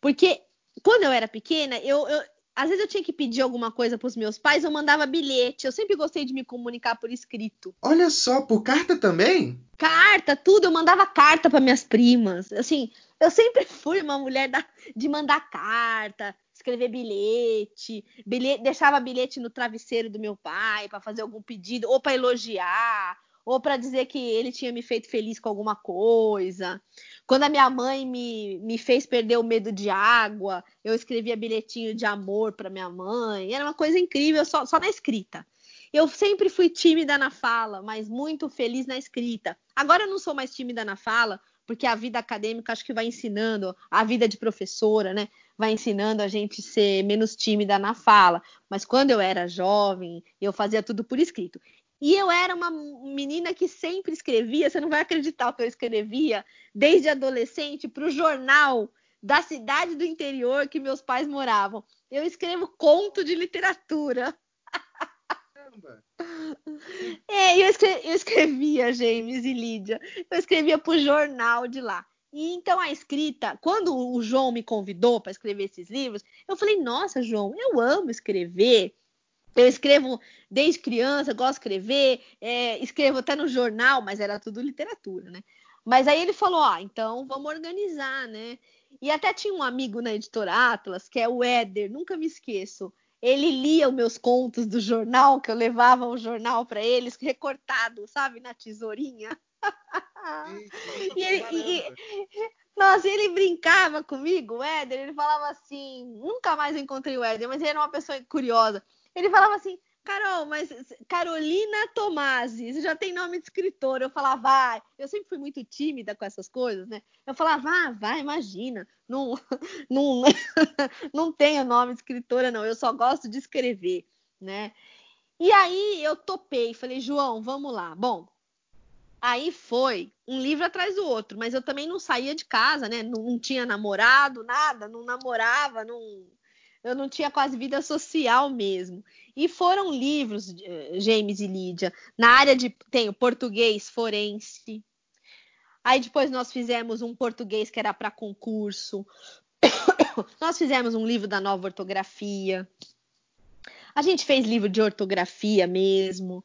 Porque quando eu era pequena, eu, eu às vezes eu tinha que pedir alguma coisa para os meus pais, eu mandava bilhete. Eu sempre gostei de me comunicar por escrito. Olha só, por carta também? Carta, tudo. Eu mandava carta para minhas primas. Assim, eu sempre [LAUGHS] fui uma mulher da, de mandar carta, escrever bilhete, bilhete, deixava bilhete no travesseiro do meu pai para fazer algum pedido, ou para elogiar, ou para dizer que ele tinha me feito feliz com alguma coisa. Quando a minha mãe me, me fez perder o medo de água, eu escrevia bilhetinho de amor para minha mãe. Era uma coisa incrível, só, só na escrita. Eu sempre fui tímida na fala, mas muito feliz na escrita. Agora eu não sou mais tímida na fala, porque a vida acadêmica acho que vai ensinando, a vida de professora, né? Vai ensinando a gente ser menos tímida na fala. Mas quando eu era jovem, eu fazia tudo por escrito. E eu era uma menina que sempre escrevia, você não vai acreditar o que eu escrevia, desde adolescente, para o jornal da cidade do interior que meus pais moravam. Eu escrevo conto de literatura. É, eu, escrevia, eu escrevia, James e Lídia. Eu escrevia pro jornal de lá. E então a escrita, quando o João me convidou para escrever esses livros, eu falei: Nossa, João, eu amo escrever. Eu escrevo desde criança, gosto de escrever, é, escrevo até no jornal, mas era tudo literatura, né? Mas aí ele falou: Ah, então vamos organizar, né? E até tinha um amigo na editora Atlas, que é o Éder, nunca me esqueço ele lia os meus contos do jornal, que eu levava o jornal para eles, recortado, sabe, na tesourinha. [LAUGHS] e ele, e, nossa, ele brincava comigo, o Éder, ele falava assim, nunca mais encontrei o Éder, mas ele era uma pessoa curiosa. Ele falava assim, Carol, mas Carolina Tomasi, você já tem nome de escritora. Eu falava, vai. Eu sempre fui muito tímida com essas coisas, né? Eu falava, ah, vai, imagina. Não, [LAUGHS] não, [LAUGHS] não tenho nome de escritora, não. Eu só gosto de escrever, né? E aí eu topei, falei, João, vamos lá. Bom, aí foi um livro atrás do outro, mas eu também não saía de casa, né? Não, não tinha namorado, nada, não namorava, não eu não tinha quase vida social mesmo. E foram livros, eh, James e Lídia, na área de. Tem o português forense. Aí depois nós fizemos um português que era para concurso. [COUGHS] nós fizemos um livro da nova ortografia. A gente fez livro de ortografia mesmo.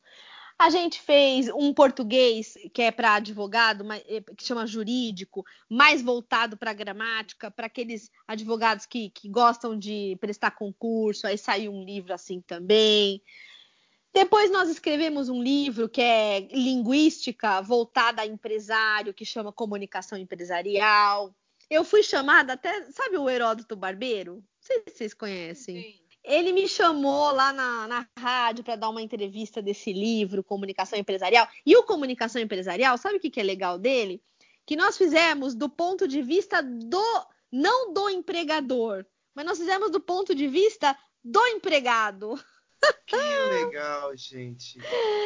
A gente fez um português que é para advogado, eh, que chama jurídico, mais voltado para gramática, para aqueles advogados que, que gostam de prestar concurso. Aí saiu um livro assim também. Depois nós escrevemos um livro que é linguística voltada a empresário, que chama Comunicação Empresarial. Eu fui chamada até, sabe o Heródoto Barbeiro? Não sei se vocês conhecem. Sim. Ele me chamou lá na, na rádio para dar uma entrevista desse livro, Comunicação Empresarial. E o Comunicação Empresarial, sabe o que, que é legal dele? Que nós fizemos do ponto de vista do, não do empregador, mas nós fizemos do ponto de vista do empregado. Que legal, gente.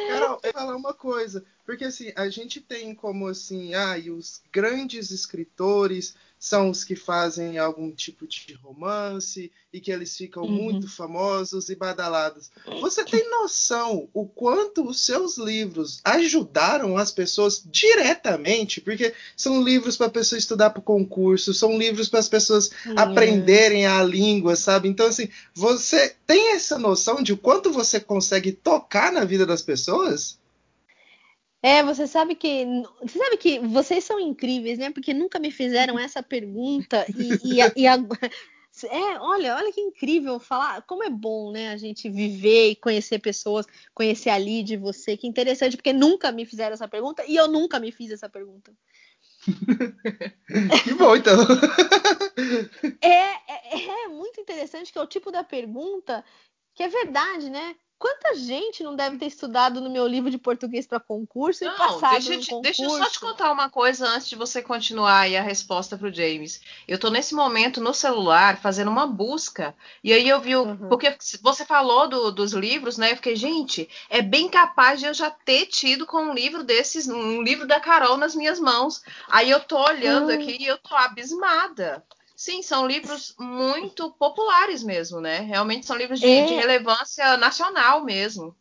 Carol, eu vou falar uma coisa, porque assim, a gente tem como assim, ah, os grandes escritores são os que fazem algum tipo de romance e que eles ficam uhum. muito famosos e badalados. Você tem noção o quanto os seus livros ajudaram as pessoas diretamente? Porque são livros para a pessoa estudar para o concurso, são livros para as pessoas uhum. aprenderem a língua, sabe? Então, assim, você tem essa noção de o quanto você consegue tocar na vida das pessoas? É, você sabe que você sabe que vocês são incríveis, né? Porque nunca me fizeram essa pergunta e, e, e a, [LAUGHS] é, olha, olha que incrível falar. Como é bom, né? A gente viver e conhecer pessoas, conhecer a Lid, você. Que interessante, porque nunca me fizeram essa pergunta e eu nunca me fiz essa pergunta. [LAUGHS] que bom, então. é, é, é muito interessante que é o tipo da pergunta que é verdade, né? Quanta gente não deve ter estudado no meu livro de português para concurso não, e passado deixa, no concurso? Deixa eu só te contar uma coisa antes de você continuar aí a resposta para o James. Eu estou nesse momento no celular fazendo uma busca e aí eu vi o, uhum. porque você falou do, dos livros, né? Eu fiquei, gente, é bem capaz de eu já ter tido com um livro desses, um livro da Carol nas minhas mãos. Aí eu tô olhando uhum. aqui e eu tô abismada. Sim, são livros muito populares mesmo, né? Realmente são livros de, é... de relevância nacional mesmo.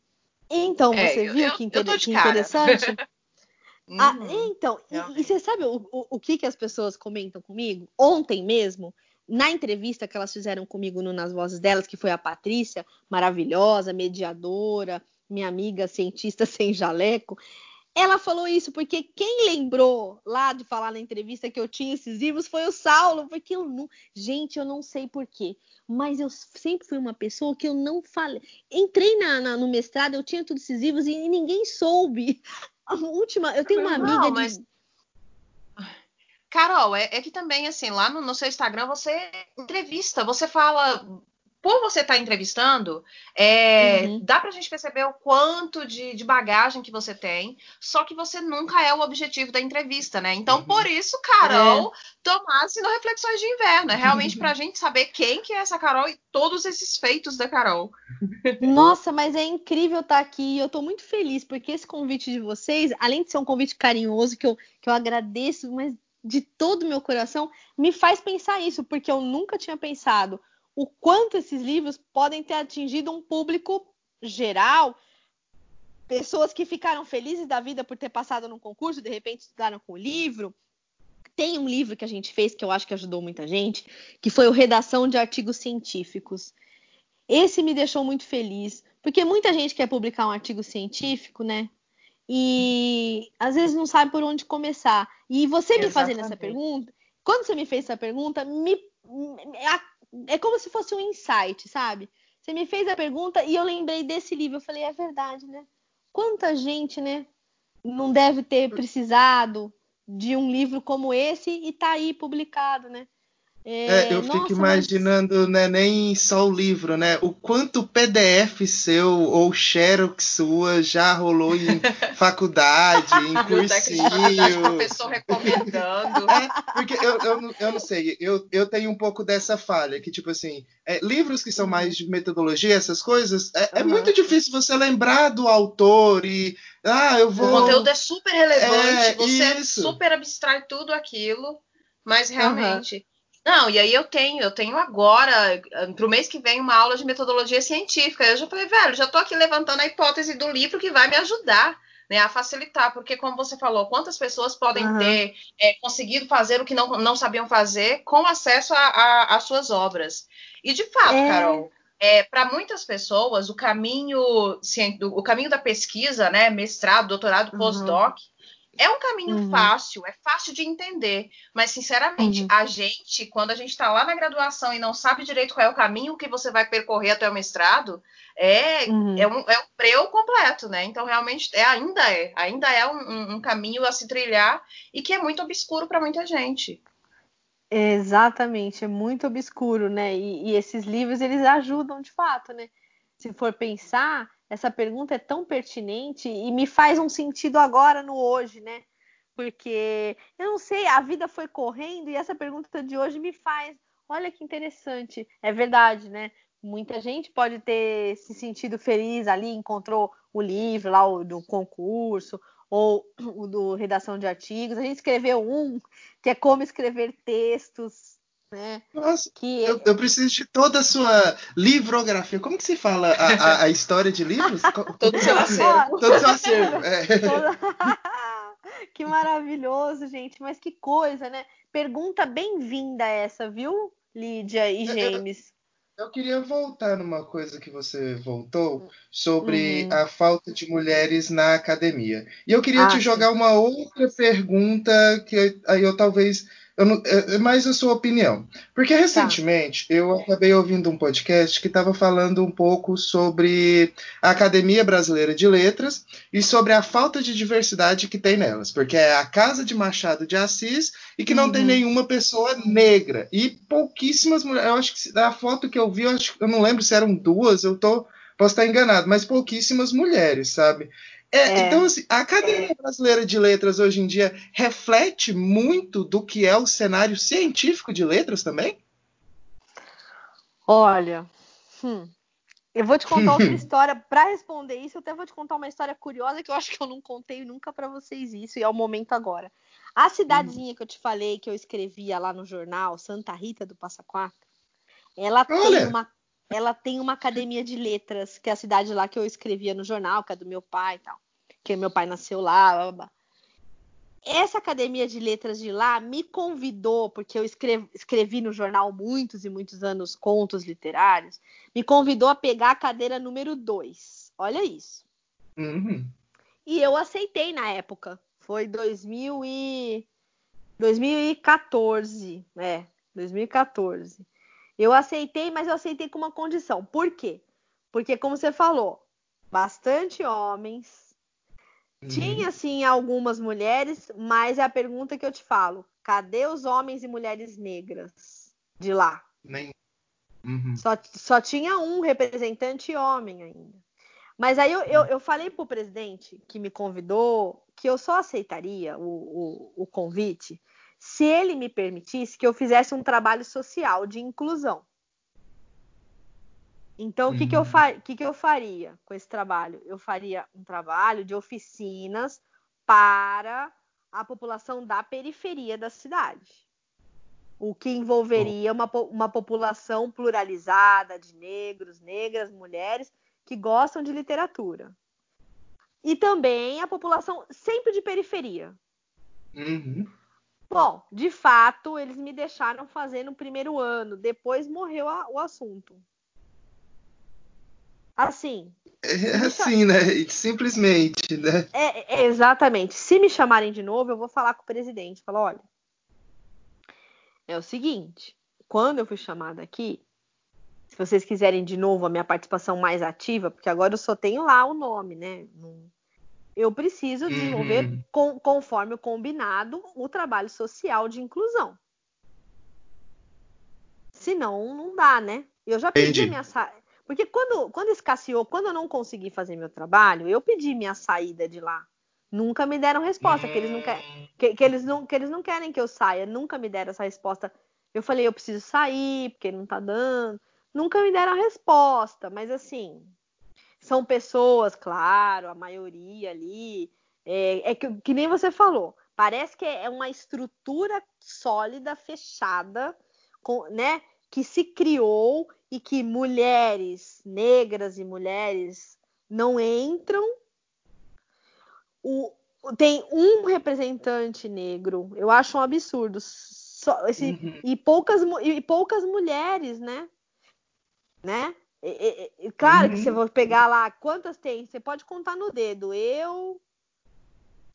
Então, é, você viu eu, que, inter... que interessante? [LAUGHS] ah, uhum, então, e, e, você sabe o, o, o, que, que as pessoas comentam comigo? Ontem mesmo, na entrevista que elas fizeram comigo no Nas Vozes Delas, que foi a Patrícia, maravilhosa, mediadora, minha amiga cientista [LAUGHS] sem jaleco, ela falou isso porque quem lembrou lá de falar na entrevista que eu tinha esses livros foi o Saulo, porque eu não. Gente, eu não sei porquê, mas eu sempre fui uma pessoa que eu não falei. Entrei na, na, no mestrado, eu tinha todos esses livros e ninguém soube. [LAUGHS] A última, eu tenho uma amiga não, mas... de. Carol, é, é, que também, assim, lá no, no, seu Instagram você entrevista, você fala por você estar tá entrevistando, é, uhum. dá pra gente perceber o quanto de, de, bagagem que você tem, só que você nunca é o objetivo da entrevista, né? Então, uhum. por isso, Carol, é. Tomás no Reflexões de Inverno. É realmente [LAUGHS] pra gente saber quem que é essa Carol e todos esses feitos da Carol. Nossa, mas é incrível estar tá aqui. Eu tô muito feliz, porque esse convite de vocês, além de ser um convite carinhoso, que eu, que eu agradeço, mas de todo o meu coração, me faz pensar isso, porque eu nunca tinha pensado o quanto esses livros podem ter atingido um público geral, pessoas que ficaram felizes da vida por ter passado num concurso, de repente estudaram com o livro. Tem um livro que a gente fez que eu acho que ajudou muita gente, que foi o Redação de Artigos Científicos. Esse me deixou muito feliz, porque muita gente quer publicar um artigo científico, né? E às vezes não sabe por onde começar. E você me fazendo essa pergunta, quando você me fez essa pergunta, me, é como se fosse um insight, sabe? Você me fez a pergunta e eu lembrei desse livro. Eu falei, é verdade, né? Quanta gente, né, não deve ter precisado de um livro como esse e tá aí publicado, né? É, é, eu nossa, fico imaginando, mas... né, nem só o livro, né? O quanto PDF seu ou Xerox sua já rolou em [LAUGHS] faculdade, em cursinho. professor recomendando. É, porque eu, eu, eu não sei, eu, eu tenho um pouco dessa falha, que tipo assim, é, livros que são mais de metodologia, essas coisas, é, uhum. muito difícil você lembrar do autor e. Ah, eu vou. O conteúdo é super relevante, é, você isso. super abstrai tudo aquilo, mas realmente. Uhum. Não, e aí eu tenho, eu tenho agora, para o mês que vem, uma aula de metodologia científica. Eu já falei, velho, já estou aqui levantando a hipótese do livro que vai me ajudar né, a facilitar, porque como você falou, quantas pessoas podem uhum. ter é, conseguido fazer o que não, não sabiam fazer com acesso às suas obras. E de fato, é... Carol, é, para muitas pessoas, o caminho, o caminho da pesquisa, né, mestrado, doutorado, uhum. pós-doc, é um caminho uhum. fácil, é fácil de entender, mas sinceramente, uhum. a gente, quando a gente está lá na graduação e não sabe direito qual é o caminho que você vai percorrer até o mestrado, é, uhum. é, um, é um preu completo, né? Então, realmente, é, ainda é, ainda é um, um caminho a se trilhar e que é muito obscuro para muita gente. Exatamente, é muito obscuro, né? E, e esses livros, eles ajudam de fato, né? Se for pensar, essa pergunta é tão pertinente e me faz um sentido agora no hoje, né? Porque eu não sei, a vida foi correndo e essa pergunta de hoje me faz. Olha que interessante. É verdade, né? Muita gente pode ter se sentido feliz ali, encontrou o livro lá do concurso, ou [CLEARS THROAT] o do redação de artigos. A gente escreveu um que é como escrever textos, né? Nossa, que eu, eu preciso de toda a sua livrografia. Como que se fala a, a, a história de livros? Todo seu acervo. Todo seu acervo. É. [LAUGHS] que maravilhoso, gente. Mas que coisa, né? Pergunta bem-vinda essa, viu, Lídia e James? Eu queria voltar numa coisa que você voltou sobre Uhum. a falta de mulheres na academia. E eu queria Ah, te jogar uma outra pergunta que aí eu talvez eu não, é é mais a sua opinião. Porque recentemente eu acabei ouvindo um podcast que estava falando um pouco sobre a Academia Brasileira de Letras e sobre a falta de diversidade que tem nelas. Porque é a casa de Machado de Assis e que não tem Uhum. nenhuma pessoa negra. E pouquíssimas mulheres. Eu acho que a foto que eu vi, eu, acho, eu não lembro se eram duas, eu tô, posso estar enganado, mas pouquíssimas mulheres, sabe? É, É. Então, assim, a Academia Brasileira de Letras hoje em dia reflete muito do que é o cenário científico de letras também? Olha, hum, eu vou te contar outra [LAUGHS] história. Para responder isso, eu até vou te contar uma história curiosa que eu acho que eu não contei nunca para vocês isso, e é o momento agora. A cidadezinha que eu te falei, que eu escrevia lá no jornal, Santa Rita do Passa Quatro, ela tem Olha! uma ela tem uma academia de letras, que é a cidade lá que eu escrevia no jornal, que é do meu pai e tal. Que meu pai nasceu lá, blá, blá, blá. Essa academia de letras de lá me convidou, porque eu escrevi, escrevi no jornal muitos e muitos anos contos literários, me convidou a pegar a cadeira número 2. Olha isso. Uhum. E eu aceitei na época. Foi 2000 e... 2014. É, 2014. Eu aceitei, mas eu aceitei com uma condição. Por quê? Porque, como você falou, bastante homens. Uhum. Tinha, sim, algumas mulheres, mas é a pergunta que eu te falo. Cadê os homens e mulheres negras de lá? Nem... Uhum. Só, só tinha um representante homem ainda. Mas aí eu, eu, eu falei pro presidente que me convidou que eu só aceitaria o, o, o convite se ele me permitisse que eu fizesse um trabalho social de inclusão. Então, o que, que, eu, Uhum. que, que eu faria com esse trabalho? Eu faria um trabalho de oficinas para a população da periferia da cidade. O que envolveria uma, uma população pluralizada de negros, negras, mulheres que gostam de literatura. E também a população sempre de periferia. Uhum. Bom, de fato, eles me deixaram fazer no primeiro ano. Depois morreu a- o assunto. Assim, É assim, né? Simplesmente, né? é, é exatamente. Se me chamarem de novo, eu vou falar com o presidente. Falar, olha, é o seguinte, quando eu fui chamada aqui, se vocês quiserem de novo a minha participação mais ativa, porque agora eu só tenho lá o nome, né? Não- Eu preciso desenvolver, Uhum. com- conforme o combinado, o trabalho social de inclusão. Senão, não dá, né? Eu já pedi Entendi. a minha saída. Porque quando, quando escasseou, quando eu não consegui fazer meu trabalho, eu pedi minha saída de lá. Nunca me deram resposta, que eles não querem que, que eles não, que eles não querem que eu saia, nunca me deram essa resposta. Eu falei, eu preciso sair, porque não tá dando. Nunca me deram a resposta, mas assim, são pessoas, claro, a maioria ali. É, é que, que nem você falou, parece que é uma estrutura sólida, fechada, com, né? Que se criou e que mulheres negras e mulheres não entram o, tem um representante negro. Eu acho um absurdo. Só, esse, Uhum. e, poucas, e poucas mulheres, né? Né? E- e- claro que Uhum. você vai pegar lá, quantas tem? Você pode contar no dedo. Eu,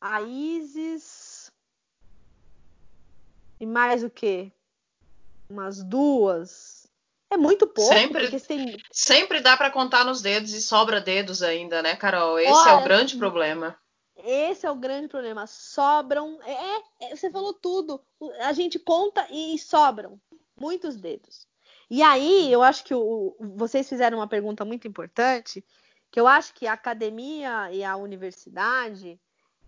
a Isis. E mais o quê? Umas duas. É muito pouco, Sempre- tem, Sempre dá pra contar nos dedos e sobra dedos ainda, né, Carol? Esse é Olha, o grande problema. Esse é o grande problema. Sobram. É, é, você falou tudo. A gente conta e sobram muitos dedos. E aí, eu acho que o, vocês fizeram uma pergunta muito importante, que eu acho que a academia e a universidade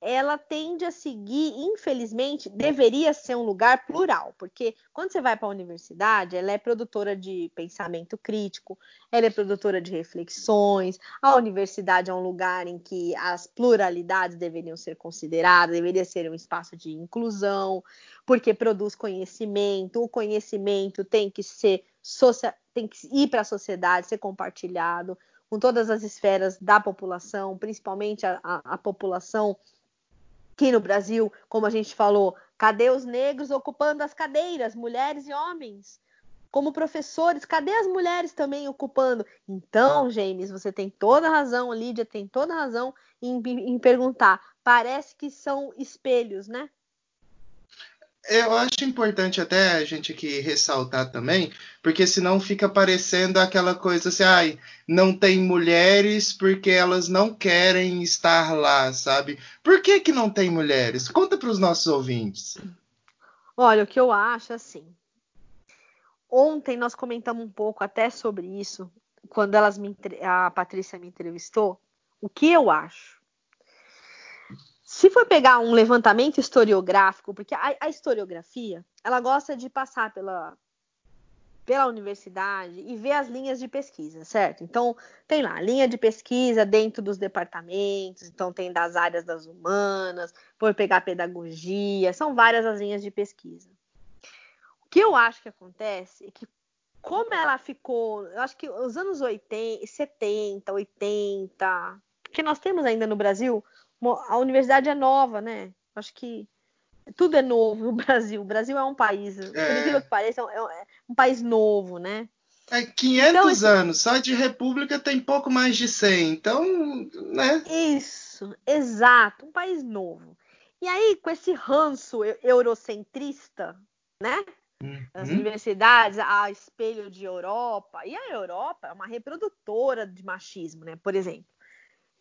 ela tende a seguir, infelizmente, deveria ser um lugar plural, porque quando você vai para a universidade, ela é produtora de pensamento crítico, ela é produtora de reflexões. A universidade é um lugar em que as pluralidades deveriam ser consideradas, deveria ser um espaço de inclusão, porque produz conhecimento. O conhecimento tem que ser tem que ir para a sociedade, ser compartilhado com todas as esferas da população, principalmente a, a, a população aqui no Brasil, como a gente falou, cadê os negros ocupando as cadeiras, mulheres e homens? Como professores, cadê as mulheres também ocupando? Então, James, você tem toda a razão, Lídia tem toda a razão em, em perguntar. Parece que são espelhos, né? Eu acho importante até a gente aqui ressaltar também, porque senão fica parecendo aquela coisa assim, ai, não tem mulheres porque elas não querem estar lá, sabe? Por que que não tem mulheres? Conta para os nossos ouvintes. Olha, o que eu acho assim. Ontem nós comentamos um pouco até sobre isso, quando elas me, a Patrícia me entrevistou. O que eu acho? Se for pegar um levantamento historiográfico, porque a, a historiografia, ela gosta de passar pela, pela universidade e ver as linhas de pesquisa, certo? Então, tem lá, linha de pesquisa dentro dos departamentos, então tem das áreas das humanas, por pegar pedagogia, são várias as linhas de pesquisa. O que eu acho que acontece é que, como ela ficou, eu acho que os anos 80, 70, 80, que nós temos ainda no Brasil a universidade é nova, né? Acho que tudo é novo [LAUGHS] no Brasil. O Brasil é um país, é. por incrível que pareça, é, é um país novo, né? É 500 então, esse... anos, só de república tem pouco mais de 100, então, né? Isso, exato, um país novo. E aí, com esse ranço eurocentrista, né? Uhum. As universidades, a espelho de Europa, e a Europa é uma reprodutora de machismo, né? Por exemplo,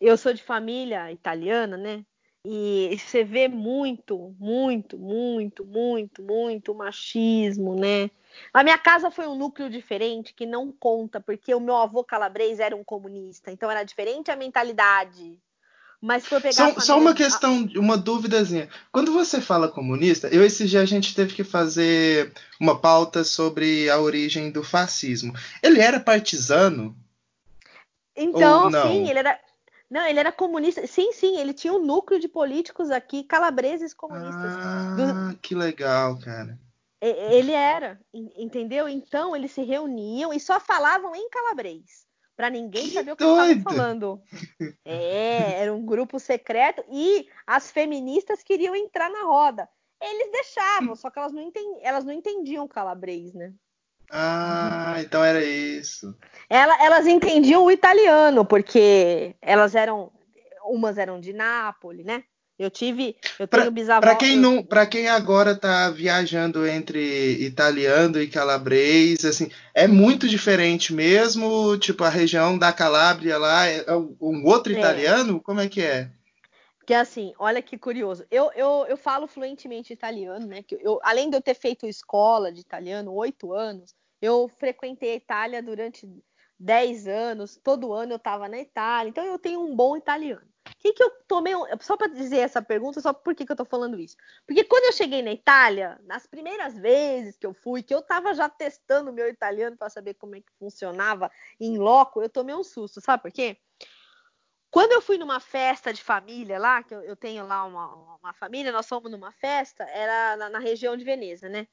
eu sou de família italiana, né? E você vê muito, muito, muito, muito, muito machismo, né? A minha casa foi um núcleo diferente que não conta, porque o meu avô calabrês era um comunista, então era diferente a mentalidade. Mas foi pegar. Só, só uma questão, uma dúvidazinha. Quando você fala comunista, eu esse dia a gente teve que fazer uma pauta sobre a origem do fascismo. Ele era partisano? Então, sim, ele era não, ele era comunista. Sim, sim, ele tinha um núcleo de políticos aqui, calabreses comunistas. Ah, do... que legal, cara. Ele era, entendeu? Então eles se reuniam e só falavam em calabrês, para ninguém que saber o que estavam falando. É, era um grupo secreto e as feministas queriam entrar na roda. Eles deixavam, só que elas não, entendiam, elas não entendiam calabrês, né? Ah, então era isso. Ela, elas entendiam o italiano, porque elas eram. Umas eram de Nápoles, né? Eu tive. Eu tenho pra, bisavó. Para quem, não, pra quem agora tá viajando entre italiano e calabrês, assim, é muito diferente mesmo. Tipo, a região da Calábria lá é, é um outro é. italiano? Como é que é? Porque assim, olha que curioso. Eu, eu, eu falo fluentemente italiano, né? Eu, além de eu ter feito escola de italiano oito anos, eu frequentei a Itália durante 10 anos, todo ano eu estava na Itália, então eu tenho um bom italiano. O que, que eu tomei? Só para dizer essa pergunta, só por que, que eu estou falando isso? Porque quando eu cheguei na Itália, nas primeiras vezes que eu fui, que eu estava já testando o meu italiano para saber como é que funcionava em loco, eu tomei um susto, sabe por quê? Quando eu fui numa festa de família lá, que eu, eu tenho lá uma, uma, família, nós fomos numa festa, era na, na região de Veneza, né?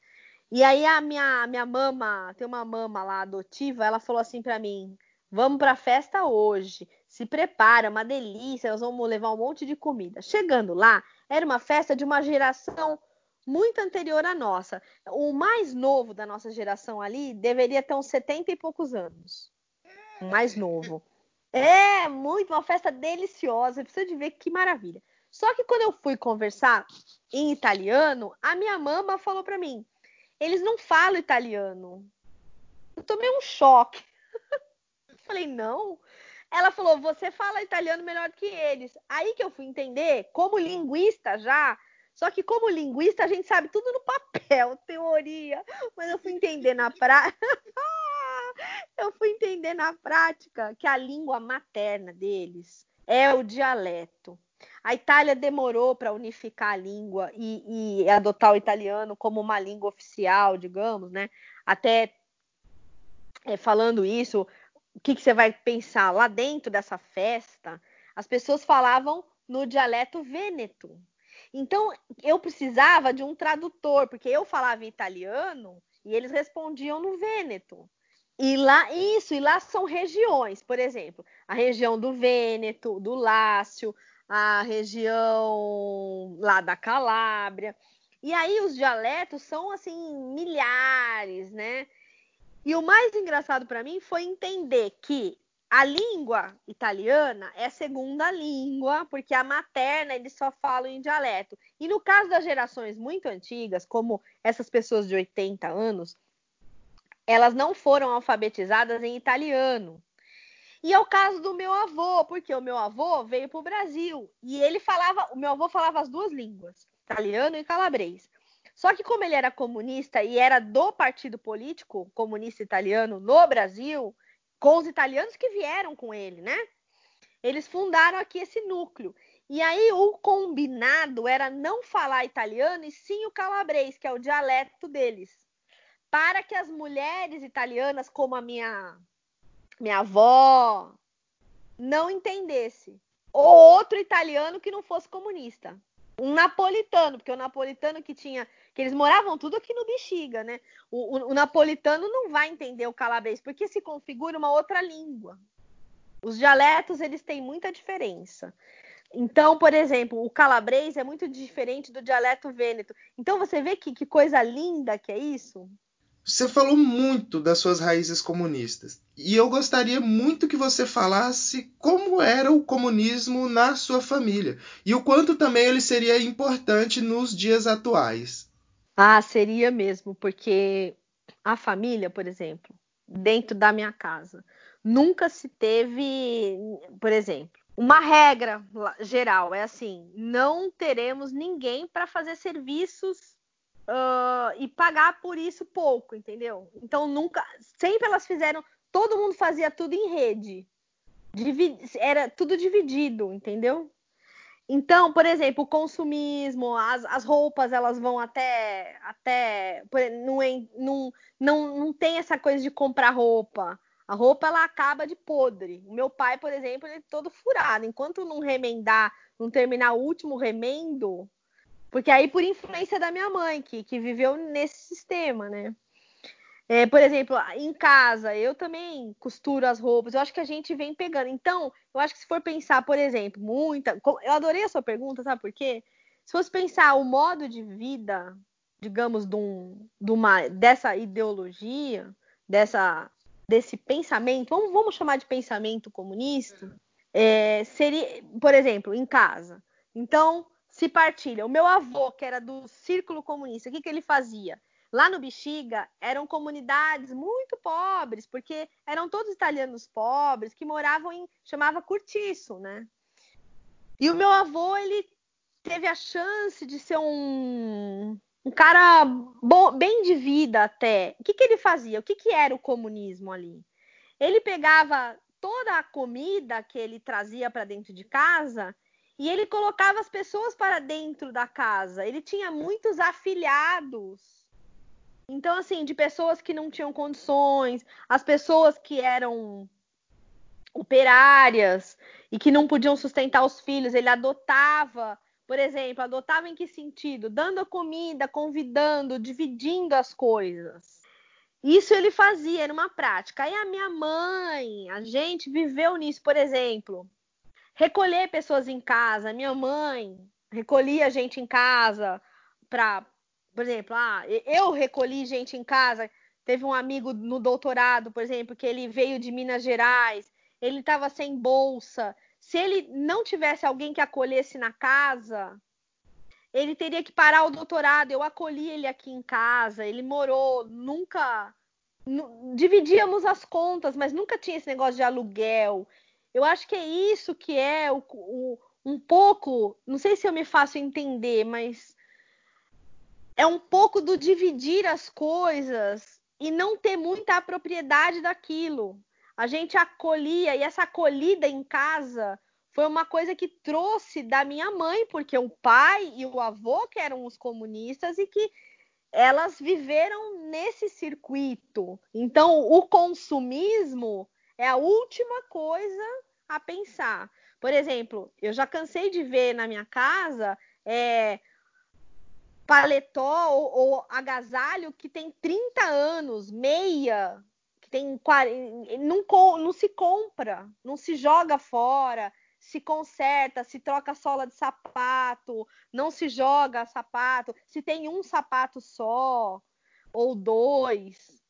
E aí a minha, minha mama, tem uma mama lá adotiva, ela falou assim para mim: "Vamos para festa hoje. Se prepara, uma delícia, nós vamos levar um monte de comida". Chegando lá, era uma festa de uma geração muito anterior à nossa. O mais novo da nossa geração ali deveria ter uns 70 e poucos anos. O mais novo. É, muito, uma festa deliciosa. Precisa de ver que maravilha. Só que quando eu fui conversar em italiano, a minha mama falou para mim: eles não falam italiano. Eu tomei um choque. [LAUGHS] Falei, não. Ela falou, você fala italiano melhor que eles. Aí que eu fui entender, como linguista já, só que como linguista a gente sabe tudo no papel, [LAUGHS] teoria, mas eu fui entender na prática. [LAUGHS] eu fui entender na prática que a língua materna deles é o dialeto. A Itália demorou para unificar a língua e, e, adotar o italiano como uma língua oficial, digamos, né? Até é, falando isso, o que, que você vai pensar lá dentro dessa festa? As pessoas falavam no dialeto vêneto. Então, eu precisava de um tradutor, porque eu falava italiano e eles respondiam no vêneto. E lá, isso, e lá são regiões, por exemplo, a região do Vêneto, do Lácio, a região lá da Calábria. E aí os dialetos são assim milhares, né? E o mais engraçado para mim foi entender que a língua italiana é segunda língua, porque a materna eles só falam em dialeto. E no caso das gerações muito antigas, como essas pessoas de 80 anos, elas não foram alfabetizadas em italiano. E é o caso do meu avô, porque o meu avô veio para o Brasil e ele falava, o meu avô falava as duas línguas, italiano e calabrês. Só que como ele era comunista e era do partido político comunista italiano no Brasil, com os italianos que vieram com ele, né? Eles fundaram aqui esse núcleo. E aí o combinado era não falar italiano e sim o calabrês, que é o dialeto deles. Para que as mulheres italianas, como a minha minha avó, não entendesse. Ou outro italiano que não fosse comunista. Um napolitano, porque o napolitano que tinha. que eles moravam tudo aqui no Bexiga, né? O, o, o napolitano não vai entender o calabrês, porque se configura uma outra língua. Os dialetos, eles têm muita diferença. Então, por exemplo, o calabrês é muito diferente do dialeto vêneto. Então, você vê que, que coisa linda que é isso? Você falou muito das suas raízes comunistas. E eu gostaria muito que você falasse como era o comunismo na sua família e o quanto também ele seria importante nos dias atuais. Ah, seria mesmo, porque a família, por exemplo, dentro da minha casa, nunca se teve, por exemplo, uma regra geral é assim: não teremos ninguém para fazer serviços uh, e pagar por isso pouco, entendeu? Então nunca, sempre elas fizeram, todo mundo fazia tudo em rede, era tudo dividido, entendeu? Então, por exemplo, o consumismo, as, as roupas, elas vão até. até não, não, não, não tem essa coisa de comprar roupa. A roupa ela acaba de podre. O meu pai, por exemplo, ele é todo furado. Enquanto não remendar, não terminar o último remendo, porque aí, por influência da minha mãe, que, que viveu nesse sistema, né? É, por exemplo, em casa, eu também costuro as roupas, eu acho que a gente vem pegando. Então, eu acho que se for pensar, por exemplo, muita. Eu adorei a sua pergunta, sabe por quê? Se fosse pensar o modo de vida, digamos, de, um, de uma, dessa ideologia, dessa, desse pensamento, vamos, vamos chamar de pensamento comunista, é, seria, por exemplo, em casa. Então, se partilha. O meu avô, que era do círculo comunista, o que, que ele fazia? Lá no Bexiga eram comunidades muito pobres, porque eram todos italianos pobres que moravam em chamava Curtiço, né? E o meu avô ele teve a chance de ser um, um cara bom, bem de vida até. O que, que ele fazia? O que, que era o comunismo ali? Ele pegava toda a comida que ele trazia para dentro de casa e ele colocava as pessoas para dentro da casa. Ele tinha muitos afilhados. Então, assim, de pessoas que não tinham condições, as pessoas que eram operárias e que não podiam sustentar os filhos, ele adotava, por exemplo, adotava em que sentido? Dando comida, convidando, dividindo as coisas. Isso ele fazia, era uma prática. Aí a minha mãe, a gente viveu nisso, por exemplo recolher pessoas em casa. Minha mãe recolhia gente em casa para, por exemplo, ah, eu recolhi gente em casa. Teve um amigo no doutorado, por exemplo, que ele veio de Minas Gerais, ele estava sem bolsa. Se ele não tivesse alguém que acolhesse na casa, ele teria que parar o doutorado. Eu acolhi ele aqui em casa, ele morou, nunca. Dividíamos as contas, mas nunca tinha esse negócio de aluguel. Eu acho que é isso que é o, o, um pouco, não sei se eu me faço entender, mas é um pouco do dividir as coisas e não ter muita propriedade daquilo. A gente acolhia e essa acolhida em casa foi uma coisa que trouxe da minha mãe, porque o pai e o avô que eram os comunistas e que elas viveram nesse circuito. Então, o consumismo é a última coisa a pensar. Por exemplo, eu já cansei de ver na minha casa é, paletó ou, ou, agasalho que tem 30 anos, meia, que tem 40, não, não se compra, não se joga fora, se conserta, se troca a sola de sapato, não se joga sapato, se tem um sapato só ou dois.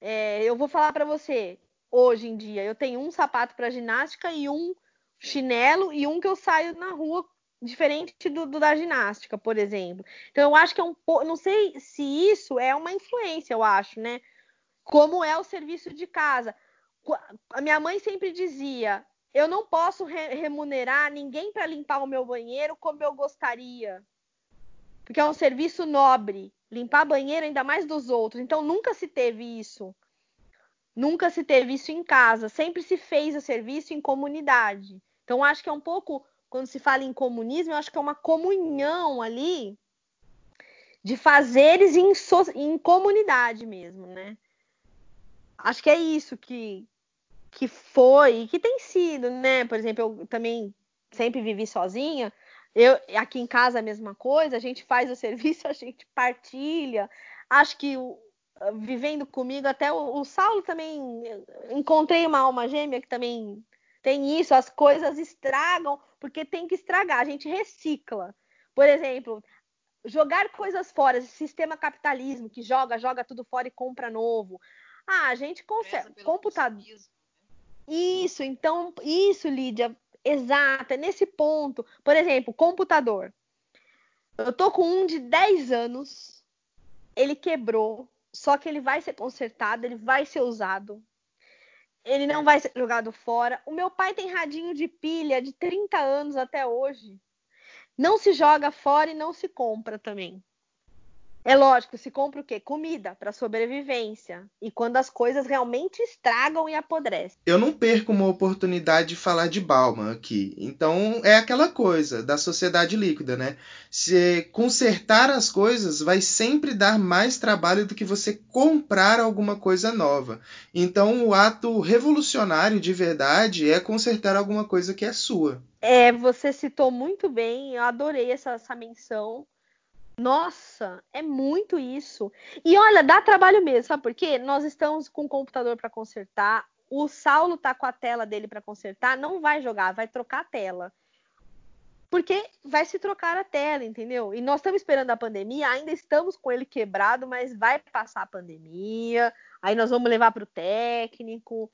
É, eu vou falar para você, hoje em dia, eu tenho um sapato para ginástica e um chinelo e um que eu saio na rua diferente do, do, da ginástica, por exemplo. Então eu acho que é um pouco, não sei se isso é uma influência, eu acho, né? Como é o serviço de casa. A minha mãe sempre dizia: eu não posso re remunerar ninguém para limpar o meu banheiro como eu gostaria. Porque é um serviço nobre. Limpar banheiro ainda mais dos outros. Então nunca se teve isso. Nunca se teve isso em casa. Sempre se fez o serviço em comunidade. Então acho que é um pouco, quando se fala em comunismo, eu acho que é uma comunhão ali de fazeres em, so em comunidade mesmo, né? Acho que é isso que, que foi e que tem sido, né? Por exemplo, eu também sempre vivi sozinha. Eu aqui em casa a mesma coisa, a gente faz o [LAUGHS] serviço, a gente partilha. Acho que o, vivendo comigo até o, o Saulo também encontrei uma alma gêmea que também tem isso, as coisas estragam porque tem que estragar, a gente recicla. Por exemplo, jogar coisas fora, esse sistema capitalismo que joga, joga tudo fora e compra novo. Ah, a gente consegue. Computador. Isso, então, isso, Lídia, exata, é nesse ponto. Por exemplo, computador. Eu tô com um de 10 anos, ele quebrou, só que ele vai ser consertado, ele vai ser usado. Ele não vai ser jogado fora. O meu pai tem radinho de pilha de 30 anos até hoje. Não se joga fora e não se compra também. É lógico, se compra o quê? Comida para sobrevivência. E quando as coisas realmente estragam e apodrecem. Eu não perco uma oportunidade de falar de Bauman aqui. Então é aquela coisa da sociedade líquida, né? Se consertar as coisas vai sempre dar mais trabalho do que você comprar alguma coisa nova. Então o ato revolucionário de verdade é consertar alguma coisa que é sua. É, você citou muito bem, eu adorei essa, essa menção nossa, é muito isso. E olha, dá trabalho mesmo, sabe por quê? Nós estamos com o computador para consertar, o Saulo tá com a tela dele para consertar, não vai jogar, vai trocar a tela. Porque vai se trocar a tela, entendeu? E nós estamos esperando a pandemia, ainda estamos com ele quebrado, mas vai passar a pandemia, aí nós vamos levar para o técnico,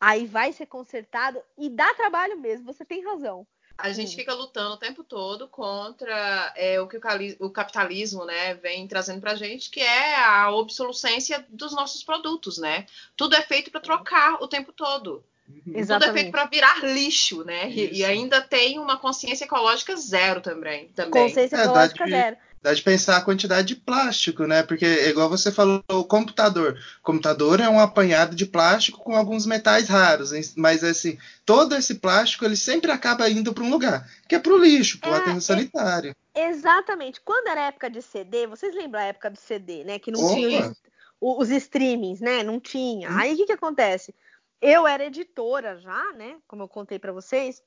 aí vai ser consertado e dá trabalho mesmo, você tem razão a gente fica lutando o tempo todo contra é, o que o, capitalismo né, vem trazendo para a gente, que é a obsolescência dos nossos produtos, né? Tudo é feito para trocar o tempo todo. Exatamente. Tudo é feito para virar lixo, né? E, e, ainda tem uma consciência ecológica zero também. também. Consciência é, ecológica zero. Dá de pensar a quantidade de plástico, né? Porque, igual você falou, o computador. O computador é um apanhado de plástico com alguns metais raros, mas assim, todo esse plástico ele sempre acaba indo para um lugar, que é para o lixo, para o é, aterro é sanitário. exatamente. Quando era época de CD, vocês lembram a época do CD, né? Que não Opa. tinha os, os streamings, né? Não tinha. Hum. Aí o que, que acontece? Eu era editora já, né? Como eu contei para vocês.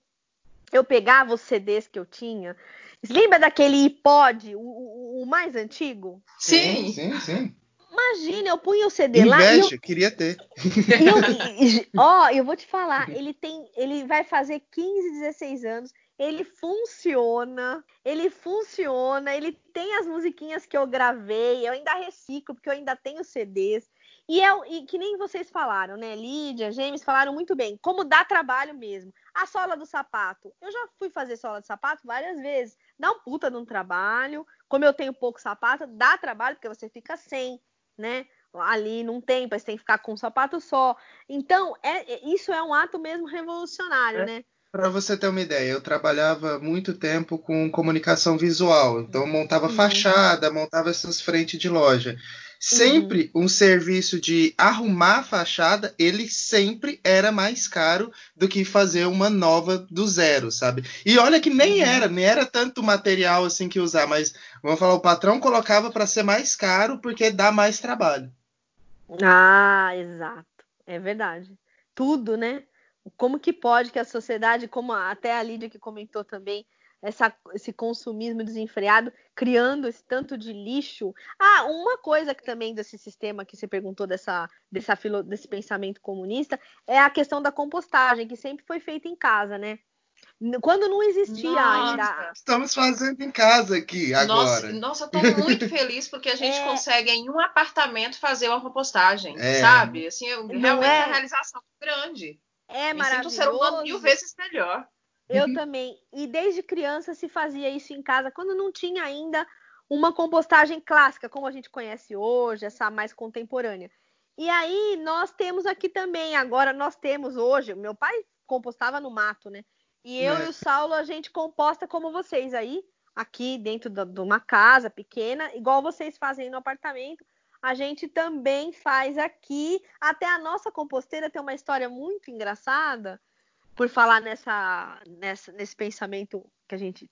Eu pegava os CDs que eu tinha Lembra daquele iPod, o, o, mais antigo? Sim, sim, sim. Imagina, eu punho o CD Inveja, lá. Inveja, eu... queria ter. Eu, [LAUGHS] ó, eu vou te falar, ele tem, ele vai fazer 15, 16 anos. Ele funciona, ele funciona, ele tem as musiquinhas que eu gravei, eu ainda reciclo, porque eu ainda tenho CDs. E, é, e que nem vocês falaram, né? Lídia, James falaram muito bem, como dá trabalho mesmo. A sola do sapato. Eu já fui fazer sola de sapato várias vezes. Dá um puta de um trabalho. Como eu tenho pouco sapato, dá trabalho, porque você fica sem, né? Ali num tempo, aí você tem que ficar com um sapato só. Então, é, é isso é um ato mesmo revolucionário, é. né? Para você ter uma ideia, eu trabalhava muito tempo com comunicação visual, então montava uhum. fachada, montava essas frentes de loja sempre um serviço de arrumar a fachada, ele sempre era mais caro do que fazer uma nova do zero, sabe? E olha que nem Uhum. era, nem era tanto material assim que usar, mas vamos falar, o patrão colocava para ser mais caro porque dá mais trabalho. Ah, exato. É verdade. Tudo, né? Como que pode que a sociedade, como até a Lídia que comentou também, essa, esse consumismo desenfreado, criando esse tanto de lixo. Ah, uma coisa que também desse sistema que você perguntou, dessa, dessa filo, desse pensamento comunista, é a questão da compostagem, que sempre foi feita em casa, né? Quando não existia Nossa. ainda. Estamos fazendo em casa aqui Nossa, agora. nossa, eu tô muito [LAUGHS] feliz porque a gente É. consegue em um apartamento fazer uma compostagem, É. sabe? Assim, Não realmente é? é uma realização grande. É Me sinto um ser humano maravilhoso. mil vezes melhor. Eu também. E desde criança se fazia isso em casa, quando não tinha ainda uma compostagem clássica, como a gente conhece hoje, essa mais contemporânea. E aí nós temos aqui também, agora nós temos hoje, meu pai compostava no mato, né? E eu É. e o Saulo, a gente composta como vocês aí, aqui dentro da- de uma casa pequena, igual vocês fazem no apartamento. A gente também faz aqui. Até a nossa composteira tem uma história muito engraçada por falar nessa, nessa, nesse pensamento que a gente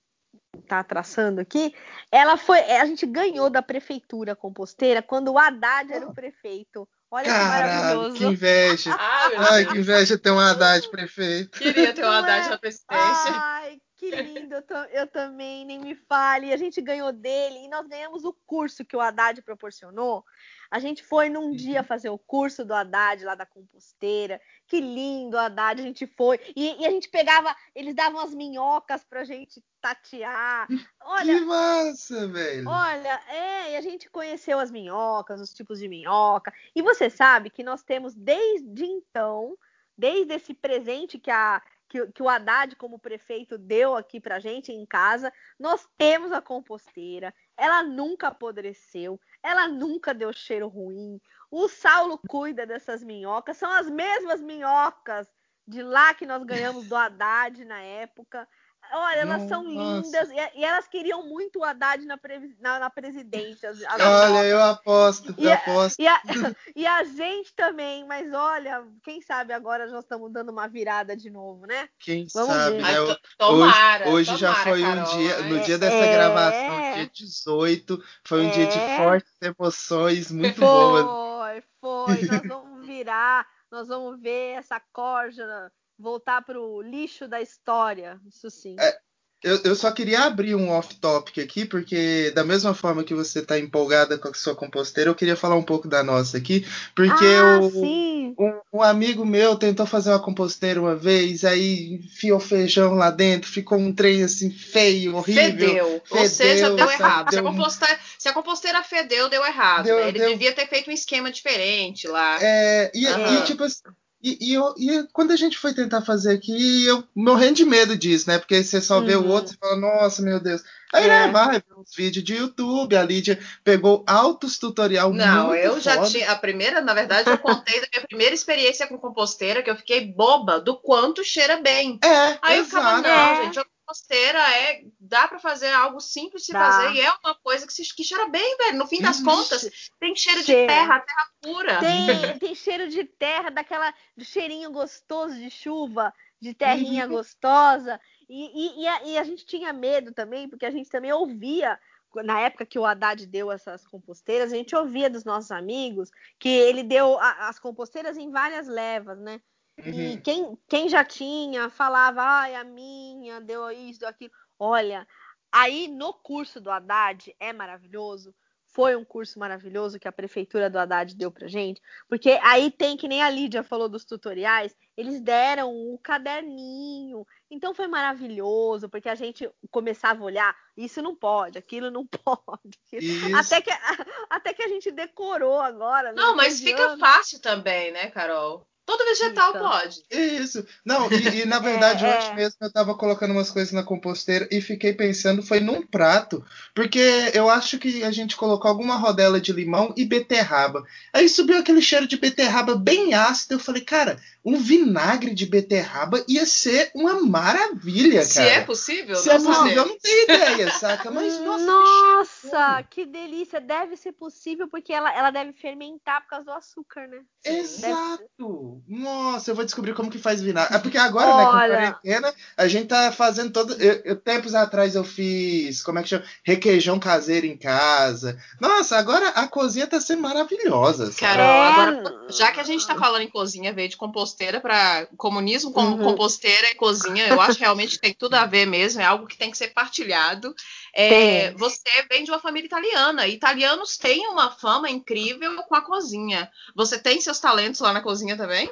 está traçando aqui, ela foi, a gente ganhou da prefeitura composteira quando o Haddad era o prefeito. Olha que Caralho, maravilhoso. que inveja. Ai, [LAUGHS] meu Ai, Deus. que inveja ter um Haddad [LAUGHS] prefeito. Queria ter Não Haddad é? na presidência. Ai, que lindo, eu, eu também, nem me fale. A gente ganhou dele e nós ganhamos o curso que o Haddad proporcionou. A gente foi num dia fazer o curso do Haddad lá da composteira. Que lindo, Haddad, a gente foi. E, e a gente pegava, eles davam as minhocas pra gente tatear. Olha, Que massa, velho. Olha, é, e a gente conheceu as minhocas, os tipos de minhoca. E você sabe que nós temos desde então, desde esse presente que, a, que, que o Haddad, como prefeito, deu aqui pra gente em casa, nós temos a composteira. Ela nunca apodreceu, ela nunca deu cheiro ruim. O Saulo cuida dessas minhocas, são as mesmas minhocas de lá que nós ganhamos do Haddad na época. Olha, elas são Nossa. lindas e, e elas queriam muito o Haddad na, previ- na, na presidência. as- as Olha, eu aposto, E eu a- aposto. E a, [LAUGHS] [COUGHS] e a gente também, mas olha, quem sabe agora nós estamos dando uma virada de novo, né? Quem Vamos sabe, ver. né? To- tomara, hoje já tomara, foi Carol, um dia, no dia dessa É. gravação, dia 18, foi um dia de É. fortes emoções, muito boas. Foi, foi. Nós vamos virar, nós vamos ver essa corja voltar pro lixo da história. Isso sim. É, Eu, eu só queria abrir um off-topic aqui, porque da mesma forma que você está empolgada com a sua composteira, eu queria falar um pouco da nossa aqui, porque ah, o, sim. um, um amigo meu tentou fazer uma composteira uma vez, aí enfiou feijão lá dentro, ficou um trem assim feio, horrível. Fedeu. Ou Fedeu, seja, deu sabe? errado. Se a, Deu- composteira, se a composteira fedeu, deu errado. Deu- né? Ele deu- devia ter feito um esquema diferente lá. É, e, Aham. e, tipo assim, e, e eu- e quando a gente foi tentar fazer aqui, eu morrendo de medo disso, né? Porque você só vê o Uhum. outro e fala, nossa, meu Deus. Aí É. né, vai ver uns vídeos de YouTube, a Lídia pegou altos tutorial Não, eu já foda. tinha. A primeira, na verdade, eu contei da minha primeira experiência com composteira, que eu fiquei boba do quanto cheira bem. É, Aí eu ficava, exato. não, gente, a composteira é. Dá pra fazer algo simples de Dá. fazer e é uma coisa que, se, que cheira bem, velho. No fim das Uhum. contas, tem cheiro de Cheira. terra, terra pura. Tem, [LAUGHS] tem cheiro de terra, daquela do cheirinho gostoso de chuva, de terrinha gostosa. E, e, e, a, e a gente tinha medo também, porque a gente também ouvia, na época que o Haddad deu essas composteiras, a gente ouvia dos nossos amigos que ele deu a- as composteiras em várias levas, né? E Uhum. quem, quem já tinha falava, ai, a minha deu isso, deu aquilo. Olha, aí no curso do Haddad é maravilhoso. Foi um curso maravilhoso que a prefeitura do Haddad deu pra gente, porque aí tem que nem a Lídia falou dos tutoriais, eles deram o caderninho. Então foi maravilhoso, porque a gente começava a olhar, isso não pode, aquilo não [LAUGHS] pode. Isso. Até que, [LAUGHS] até que a gente decorou agora. né, Não, mas fica fácil também, né, Carol? Todo vegetal Fica. pode. Isso. Não, e, e, na [LAUGHS] verdade, É, hoje é. mesmo eu tava colocando umas coisas na composteira e fiquei pensando, foi num prato, porque eu acho que a gente colocou alguma rodela de limão e beterraba. Aí subiu aquele cheiro de beterraba bem ácido, eu falei, cara, um vinagre de beterraba ia ser uma maravilha, Se cara. é possível, Se é não possível, eu sabemos. não tenho ideia, saca? Mas, [LAUGHS] nossa, Nossa, Nossa, que delícia! Deve ser possível porque ela, ela deve fermentar por causa do açúcar, né? Exato! Nossa, eu vou descobrir como que faz vinagre. É porque agora, Olha... né, com quarentena, a gente tá fazendo todo. Eu, eu, tempos atrás eu fiz, como é que chama? Requeijão caseiro em casa. Nossa, agora a cozinha tá sendo maravilhosa. Carol, é... agora, já que a gente tá falando em cozinha, veio de composteira para comunismo com uhum. composteira e cozinha, eu acho que realmente tem tudo a ver mesmo, é algo que tem que ser partilhado. É, você vem de uma família italiana. Italianos têm uma fama incrível com a cozinha. Você tem seus talentos lá na cozinha também?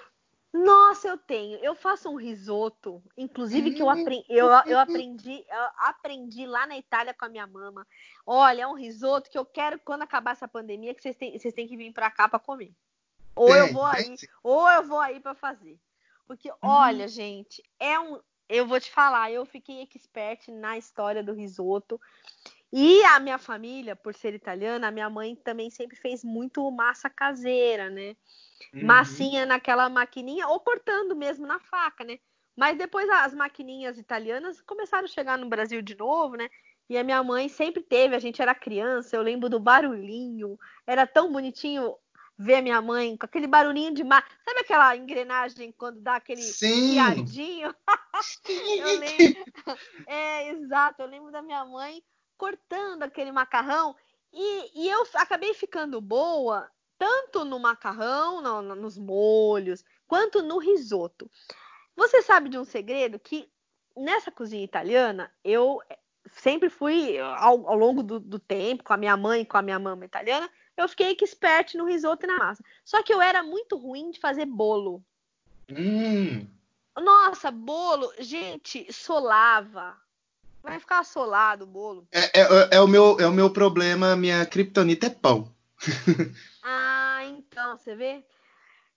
Nossa, eu tenho. Eu faço um risoto, inclusive que eu, aprendi, eu, eu [LAUGHS] aprendi, eu aprendi lá na Itália com a minha mama. Olha, é um risoto que eu quero quando acabar essa pandemia que vocês têm, vocês têm que vir para cá para comer. Ou eu vou aí, ou eu vou aí para fazer. Porque hum. olha, gente, é um eu vou te falar, eu fiquei expert na história do risoto. E a minha família, por ser italiana, a minha mãe também sempre fez muito massa caseira, né? Uhum. Massinha naquela maquininha, ou cortando mesmo na faca, né? Mas depois as maquininhas italianas começaram a chegar no Brasil de novo, né? E a minha mãe sempre teve, a gente era criança, eu lembro do barulhinho, era tão bonitinho ver minha mãe com aquele barulhinho de mar. Sabe aquela engrenagem quando dá aquele Sim. piadinho? [LAUGHS] eu lembro. É, exato. Eu lembro da minha mãe cortando aquele macarrão e, e eu acabei ficando boa tanto no macarrão, no, no, nos molhos, quanto no risoto. Você sabe de um segredo que nessa cozinha italiana eu sempre fui ao, ao longo do, do tempo com a minha mãe, com a minha mama italiana, eu fiquei expert no risoto e na massa. Só que eu era muito ruim de fazer bolo. Hum. Nossa, bolo, gente, solava. Vai ficar solado o bolo. É, é, é, o, meu, é o meu problema, minha criptonita é pão. [LAUGHS] ah, então, você vê?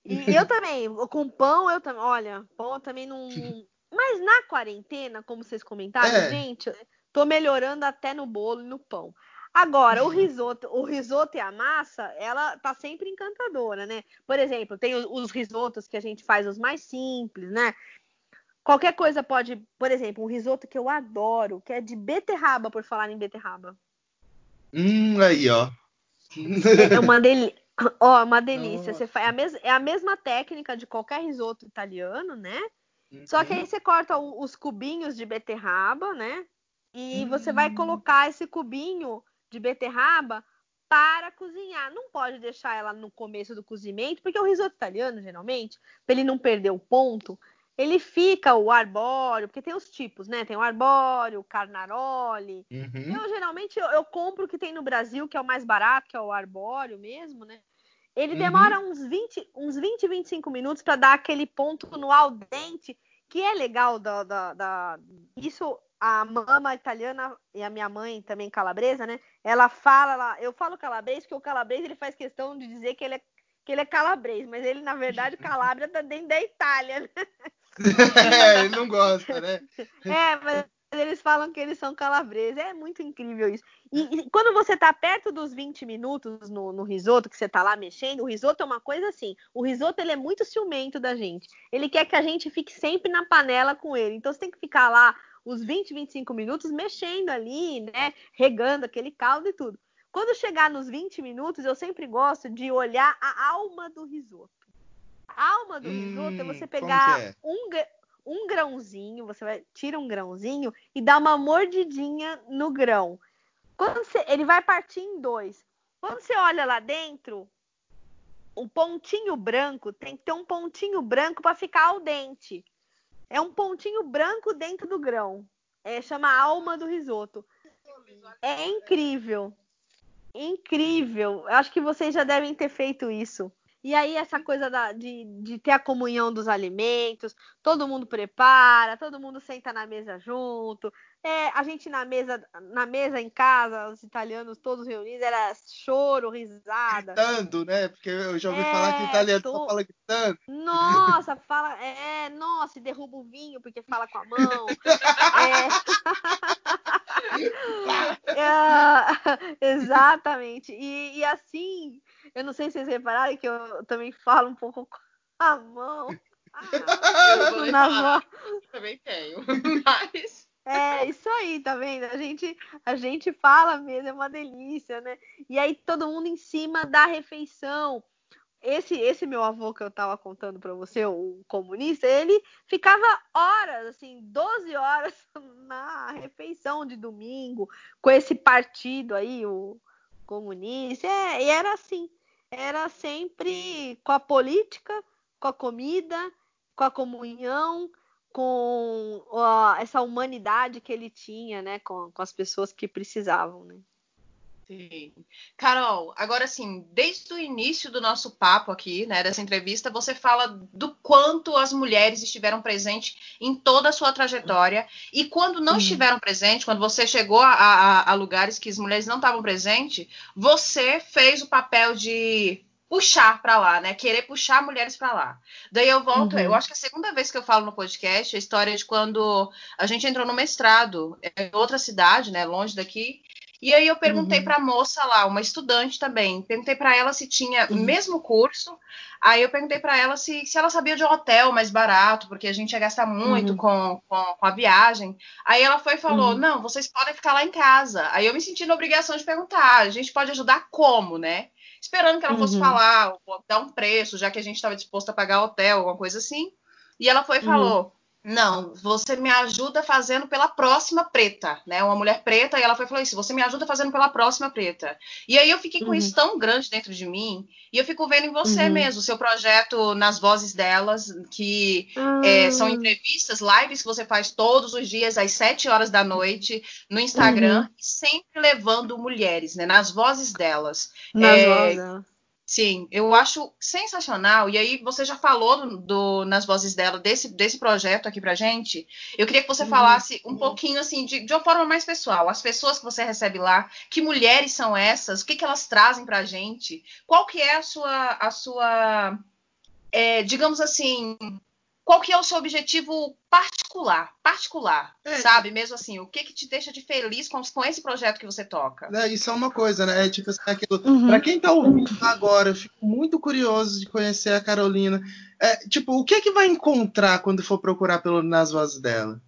E eu também, com pão, eu também. Olha, pão eu também não. [LAUGHS] Mas na quarentena, como vocês comentaram, é. gente, tô melhorando até no bolo e no pão. Agora, o risoto, o risoto e a massa, ela tá sempre encantadora, né? Por exemplo, tem os risotos que a gente faz os mais simples, né? Qualquer coisa pode, por exemplo, um risoto que eu adoro, que é de beterraba, por falar em beterraba. Hum, aí, ó. É uma delícia. Ó, uma delícia. Você faz, é, a mes... é a mesma técnica de qualquer risoto italiano, né? Uhum. Só que aí uhum. você corta os cubinhos de beterraba, né? E uhum. você vai hum. colocar esse cubinho de beterraba para cozinhar. Não pode deixar ela no começo do cozimento, porque o risoto italiano, geralmente, para ele não perder o ponto, ele fica o arbóreo, porque tem os tipos, né? Tem o arbóreo, o carnaroli. Uhum. Eu geralmente eu, eu, compro o que tem no Brasil, que é o mais barato, que é o arbóreo mesmo, né? Ele uhum. demora uns 20, uns 20, 25 minutos para dar aquele ponto no al dente, que é legal da, da, da... Isso a mama italiana e a minha mãe também calabresa, né? Ela fala, ela, eu falo calabrês porque o calabrês ele faz questão de dizer que ele é que ele é calabrês, mas ele na verdade Calabria tá dentro da Itália. Né? [LAUGHS] é, ele não gosta, né? É, mas eles falam que eles são calabreses. É muito incrível isso. E, e quando você tá perto dos 20 minutos no, no, risoto, que você tá lá mexendo, o risoto é uma coisa assim. O risoto ele é muito ciumento da gente. Ele quer que a gente fique sempre na panela com ele. Então você tem que ficar lá os 20, 25 minutos mexendo ali, né? Regando aquele caldo e tudo. Quando chegar nos 20 minutos, eu sempre gosto de olhar a alma do risoto. A alma do hum, risoto é você pegar é? um, um grãozinho, você vai tira um grãozinho e dá uma mordidinha no grão. Quando você, ele vai partir em dois. Quando você olha lá dentro, o pontinho branco tem que ter um pontinho branco para ficar ao dente. É um pontinho branco dentro do grão. É, chama alma do risoto. É incrível. Incrível. Acho que vocês já devem ter feito isso. E aí, essa coisa da, de, de ter a comunhão dos alimentos, todo mundo prepara, todo mundo senta na mesa junto. É, a gente na mesa, na mesa em casa, os italianos todos reunidos, era choro, risada. Gritando, né? Porque eu já ouvi é, falar que o italiano tô... só fala gritando. Nossa, fala. É, nossa, derruba o vinho porque fala com a mão. [LAUGHS] é... [LAUGHS] é, [LAUGHS] exatamente. E, e assim eu não sei se vocês repararam que eu também falo um pouco com a mão. [LAUGHS] Eu na falar. Também tenho, [LAUGHS] mas. É, isso aí, tá vendo? A gente, a gente fala mesmo, é uma delícia, né? E aí todo mundo em cima da refeição. Esse, esse meu avô que eu tava contando para você, o comunista, ele ficava horas, assim, 12 horas [LAUGHS] na refeição de domingo, com esse partido aí, o comunista. É, e era assim, era sempre com a política, com a comida, com a comunhão, com essa humanidade que ele tinha, né, com, com as pessoas que precisavam, né? Sim. Carol, agora sim, desde o início do nosso papo aqui, né, dessa entrevista, você fala do quanto as mulheres estiveram presentes em toda a sua trajetória e quando não estiveram presentes, quando você chegou a, a, a lugares que as mulheres não estavam presentes, você fez o papel de puxar para lá, né? Querer puxar mulheres para lá. Daí eu volto, uhum. eu acho que é a segunda vez que eu falo no podcast a história de quando a gente entrou no mestrado em outra cidade, né, longe daqui. E aí eu perguntei uhum. para a moça lá, uma estudante também, perguntei para ela se tinha uhum. mesmo curso. Aí eu perguntei para ela se, se ela sabia de um hotel mais barato, porque a gente ia gastar muito uhum. com, com, com, a viagem. Aí ela foi e falou: uhum. Não, vocês podem ficar lá em casa. Aí eu me senti na obrigação de perguntar: a gente pode ajudar como, né? esperando que ela fosse uhum. falar, dar um preço, já que a gente estava disposto a pagar hotel, alguma coisa assim. E ela foi e falou: uhum. Não, você me ajuda fazendo pela próxima preta, né? Uma mulher preta, e ela foi falou isso: você me ajuda fazendo pela próxima preta. E aí eu fiquei com uhum. isso tão grande dentro de mim, e eu fico vendo em você uhum. mesmo, o seu projeto nas vozes delas, que uhum. é, são entrevistas, lives que você faz todos os dias, às sete horas da noite, no Instagram, uhum. sempre levando mulheres, né? Nas vozes delas. Nas é, vozes. Sim, eu acho sensacional. E aí, você já falou do, do, nas vozes dela desse, desse projeto aqui pra gente. Eu queria que você uhum. falasse um pouquinho, assim, de, de uma forma mais pessoal. As pessoas que você recebe lá, que mulheres são essas? O que, que elas trazem pra gente? Qual que é a sua, a sua é, digamos assim, qual que é o seu objetivo particular, particular, é. sabe? Mesmo assim, o que que te deixa de feliz com, com esse projeto que você toca? É, isso é uma coisa, né? É tipo assim, aquilo. Uhum. Pra quem tá ouvindo agora, eu fico muito curioso de conhecer a Carolina. É, tipo, o que que vai encontrar quando for procurar pelo, nas vozes dela?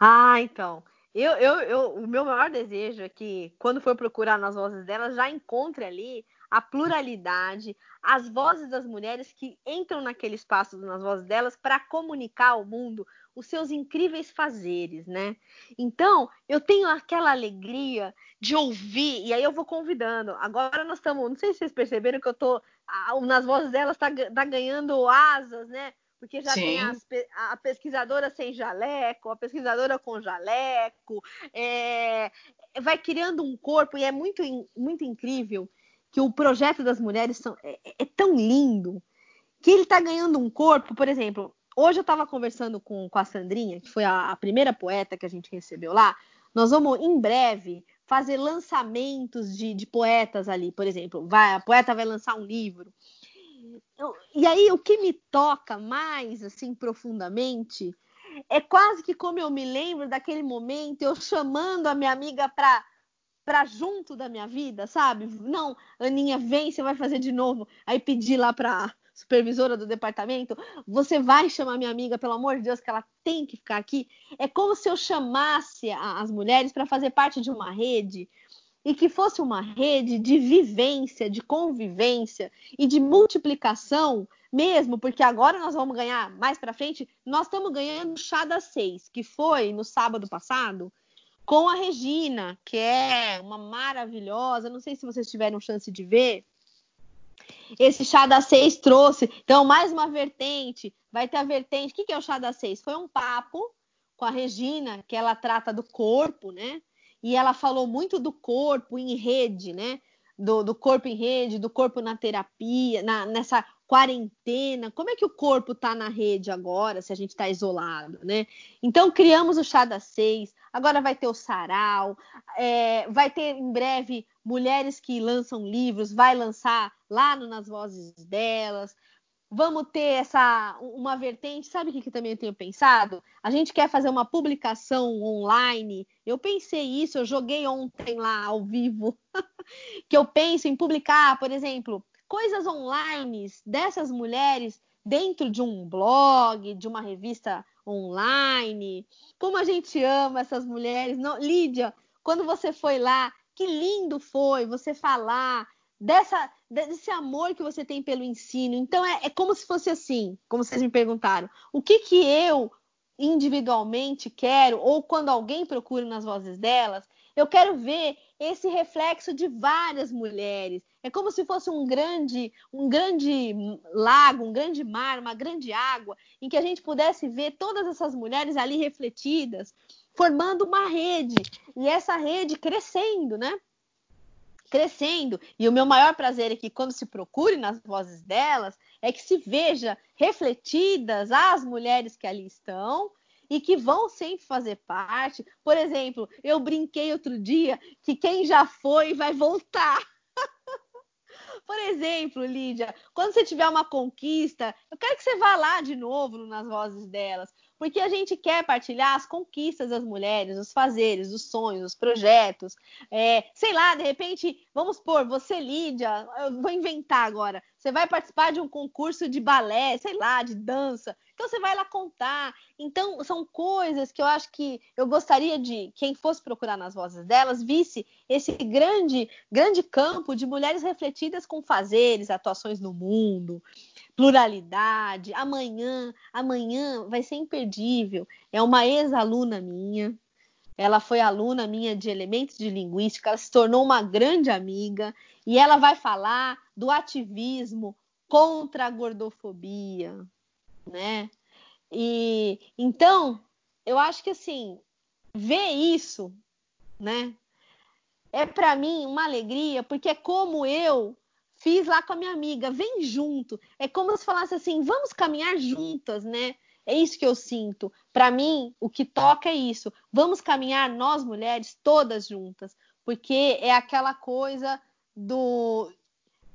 Ah, então. Eu, eu, eu, o meu maior desejo é que, quando for procurar nas vozes dela, já encontre ali a pluralidade, as vozes das mulheres que entram naquele espaço nas vozes delas para comunicar ao mundo os seus incríveis fazeres, né? Então, eu tenho aquela alegria de ouvir, e aí eu vou convidando. Agora nós estamos, não sei se vocês perceberam que eu tô nas vozes delas tá, tá ganhando asas, né? Porque já Sim. tem as, a pesquisadora sem jaleco, a pesquisadora com jaleco, é, vai criando um corpo e é muito, muito incrível que o projeto das mulheres são, é, é tão lindo que ele está ganhando um corpo, por exemplo. Hoje eu estava conversando com, com a Sandrinha, que foi a, a primeira poeta que a gente recebeu lá. Nós vamos, em breve, fazer lançamentos de, de, poetas ali, por exemplo. Vai, a poeta vai lançar um livro. Eu, e aí, o que me toca mais, assim, profundamente, é quase que como eu me lembro daquele momento, eu chamando a minha amiga para para junto da minha vida, sabe? Não, Aninha, vem, você vai fazer de novo. Aí pedir lá para supervisora do departamento, você vai chamar minha amiga, pelo amor de Deus, que ela tem que ficar aqui. É como se eu chamasse as mulheres para fazer parte de uma rede e que fosse uma rede de vivência, de convivência e de multiplicação mesmo, porque agora nós vamos ganhar mais para frente, nós estamos ganhando chá das seis, que foi no sábado passado, com a Regina, que é uma maravilhosa. Não sei se vocês tiveram chance de ver. Esse chá da seis trouxe. Então, mais uma vertente. Vai ter a vertente. O que é o chá da seis? Foi um papo com a Regina, que ela trata do corpo, né? E ela falou muito do corpo em rede, né? Do, do corpo em rede, do corpo na terapia, na, nessa quarentena, como é que o corpo está na rede agora, se a gente está isolado, né? Então criamos o chá das seis, agora vai ter o sarau, é, vai ter em breve mulheres que lançam livros, vai lançar lá no, nas vozes delas. Vamos ter essa uma vertente, sabe o que, que também eu tenho pensado? A gente quer fazer uma publicação online. Eu pensei isso, eu joguei ontem lá ao vivo, [LAUGHS] que eu penso em publicar, por exemplo, coisas online dessas mulheres dentro de um blog, de uma revista online. Como a gente ama essas mulheres. Não, Lídia, quando você foi lá, que lindo foi você falar dessa, desse amor que você tem pelo ensino. Então é, é como se fosse assim, como vocês me perguntaram, o que que eu individualmente quero ou quando alguém procura nas vozes delas, eu quero ver esse reflexo de várias mulheres. É como se fosse um grande, um grande lago, um grande mar, uma grande água, em que a gente pudesse ver todas essas mulheres ali refletidas, formando uma rede, e essa rede crescendo, né? Crescendo. E o meu maior prazer é que quando se procure nas vozes delas, é que se veja refletidas as mulheres que ali estão e que vão sempre fazer parte. Por exemplo, eu brinquei outro dia que quem já foi vai voltar. Por exemplo, Lídia, quando você tiver uma conquista, eu quero que você vá lá de novo nas vozes delas, porque a gente quer partilhar as conquistas das mulheres, os fazeres, os sonhos, os projetos. É, sei lá, de repente, vamos pôr, você, Lídia, eu vou inventar agora. Você vai participar de um concurso de balé, sei lá, de dança. Então você vai lá contar. Então são coisas que eu acho que eu gostaria de quem fosse procurar nas vozes delas visse esse grande, grande campo de mulheres refletidas com fazeres, atuações no mundo, pluralidade. Amanhã, amanhã vai ser imperdível. É uma ex-aluna minha. Ela foi aluna minha de elementos de linguística, ela se tornou uma grande amiga e ela vai falar do ativismo contra a gordofobia, né? E então, eu acho que assim, ver isso, né? É para mim uma alegria, porque é como eu Fiz lá com a minha amiga, vem junto. É como se falasse assim, vamos caminhar juntas, né? É isso que eu sinto. Para mim, o que toca é isso. Vamos caminhar nós mulheres todas juntas, porque é aquela coisa do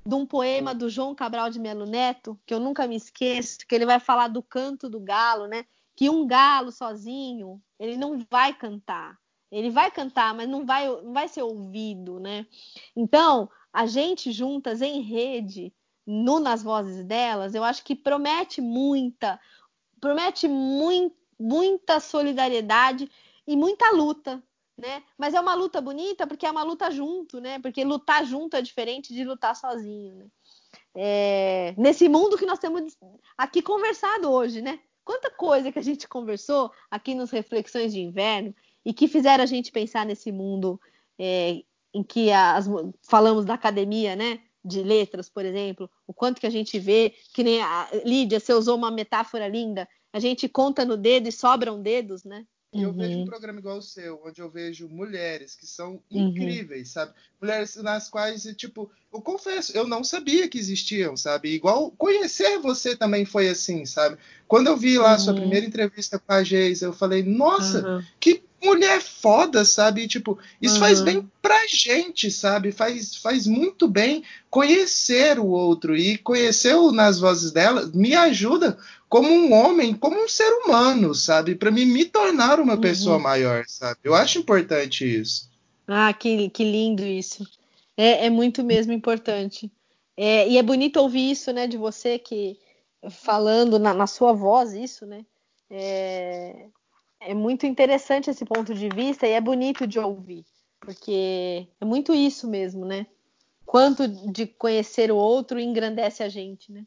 de um poema do João Cabral de Melo Neto, que eu nunca me esqueço, que ele vai falar do canto do galo, né? Que um galo sozinho, ele não vai cantar. Ele vai cantar, mas não vai, não vai ser ouvido, né? Então, a gente juntas em rede, no nas vozes delas, eu acho que promete muita, promete muito, muita solidariedade e muita luta, né? Mas é uma luta bonita porque é uma luta junto, né? Porque lutar junto é diferente de lutar sozinho, né? É, nesse mundo que nós temos aqui conversado hoje, né? Quanta coisa que a gente conversou aqui nos Reflexões de Inverno e que fizeram a gente pensar nesse mundo é, em que as, falamos da academia, né? De letras, por exemplo, o quanto que a gente vê, que nem a Lídia, você usou uma metáfora linda, a gente conta no dedo e sobram dedos, né? Eu uhum. vejo um programa igual o seu, onde eu vejo mulheres que são uhum. incríveis, sabe? Mulheres nas quais, tipo, eu confesso, eu não sabia que existiam, sabe? Igual conhecer você também foi assim, sabe? Quando eu vi lá uhum. a sua uhum. primeira entrevista com a Geisa, eu falei, nossa, uhum. que mulher foda, sabe? Tipo, isso uhum. faz bem pra gente, sabe? Faz, faz muito bem conhecer o outro e conhecer o nas vozes dela me ajuda como um homem, como um ser humano, sabe? Para mim me tornar uma uhum. pessoa maior, sabe? Eu acho importante isso. Ah, que, que lindo isso. É, é muito mesmo importante. É, e é bonito ouvir isso, né, de você que falando na, na sua voz isso, né? É, é muito interessante esse ponto de vista e é bonito de ouvir, porque é muito isso mesmo, né? Quanto de conhecer o outro engrandece a gente, né?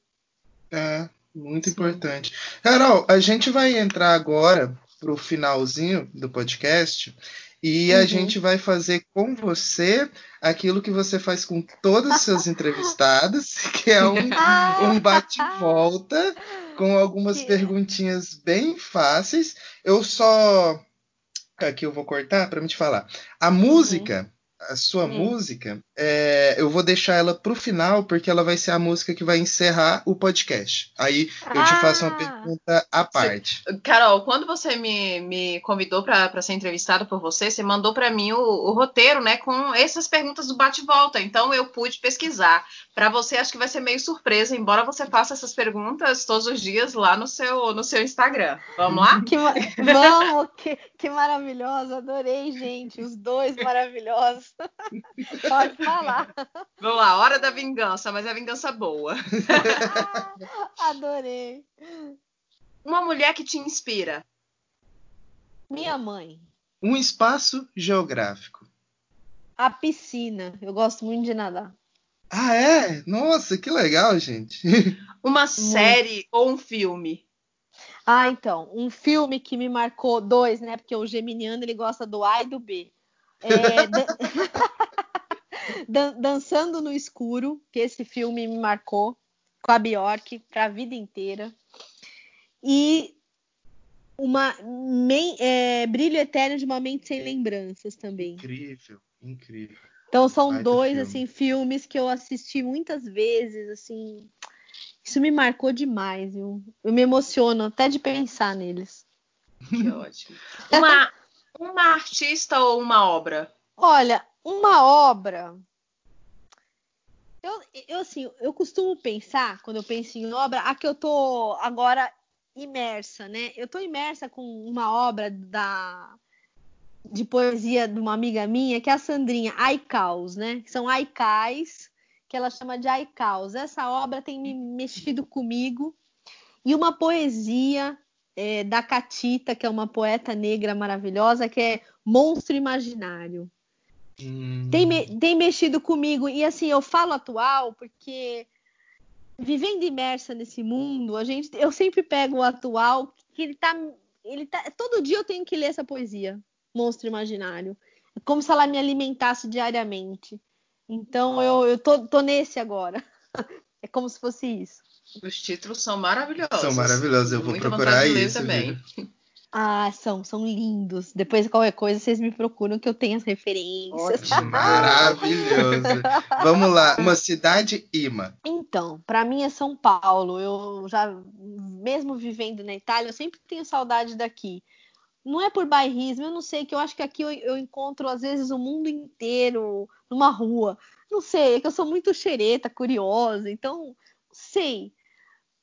É, muito Sim. importante. Carol, a gente vai entrar agora pro finalzinho do podcast e uhum. a gente vai fazer com você aquilo que você faz com todos os seus [LAUGHS] entrevistados, que é um, [LAUGHS] um bate-volta com algumas que... perguntinhas bem fáceis. Eu só. Aqui eu vou cortar para me te falar. A uhum. música a sua hum. música, é, eu vou deixar ela pro final, porque ela vai ser a música que vai encerrar o podcast. Aí eu ah. te faço uma pergunta à parte. Carol, quando você me, me convidou para ser entrevistada por você, você mandou para mim o, o, roteiro, né, com essas perguntas do bate-volta. Então eu pude pesquisar. Para você, acho que vai ser meio surpresa, embora você faça essas perguntas todos os dias lá no seu, no seu Instagram. Vamos lá? Que, [LAUGHS] vamos, que, que maravilhoso, adorei, gente. Os dois maravilhosos. [LAUGHS] Pode falar. Vamos lá, hora da vingança, mas é vingança boa. [LAUGHS] Adorei. Uma mulher que te inspira. Minha mãe. Um espaço geográfico. A piscina. Eu gosto muito de nadar. Ah, é? Nossa, que legal, gente. [LAUGHS] Uma série ou um filme? Ah, então, um filme que me marcou, dois, né? Porque o Geminiano ele gosta do A e do B. É, [LAUGHS] [LAUGHS] dan... Dançando no Escuro, que esse filme me marcou, com a Bjork, para a vida inteira. E uma é, Brilho Eterno de uma Mente Sem Lembranças também. Incrível, incrível. Então são dois filme. assim filmes que eu assisti muitas vezes, assim. Isso me marcou demais, viu? Eu me emociono até de pensar neles. Que [LAUGHS] ótimo. Uma, uma artista ou uma obra? Olha, uma obra. Eu, eu, assim, eu costumo pensar, quando eu penso em obra, a que eu tô agora imersa, né? Eu tô imersa com uma obra da de poesia de uma amiga minha, que é a Sandrinha Aicaus, né? São Aicais, que ela chama de Aicaus. Essa obra tem me mexido comigo. E uma poesia é, da Catita, que é uma poeta negra maravilhosa, que é Monstro Imaginário. Hum. Tem, me, tem mexido comigo. E assim, eu falo atual porque vivendo imersa nesse mundo, a gente, eu sempre pego o atual, que ele tá, ele tá, todo dia eu tenho que ler essa poesia, Monstro Imaginário, é como se ela me alimentasse diariamente. Então eu, eu tô, tô nesse agora. [LAUGHS] é como se fosse isso. Os títulos são maravilhosos. São maravilhosos, eu vou procurar isso. Também. Ah, são, são lindos. Depois qualquer coisa vocês me procuram que eu tenho as referências. Maravilhoso. [LAUGHS] Vamos lá, uma cidade imã. Então, para mim é São Paulo. Eu já, mesmo vivendo na Itália, eu sempre tenho saudade daqui. Não é por bairrismo, eu não sei, que eu acho que aqui eu, eu encontro às vezes o mundo inteiro numa rua. Não sei, é que eu sou muito xereta, curiosa, então sei.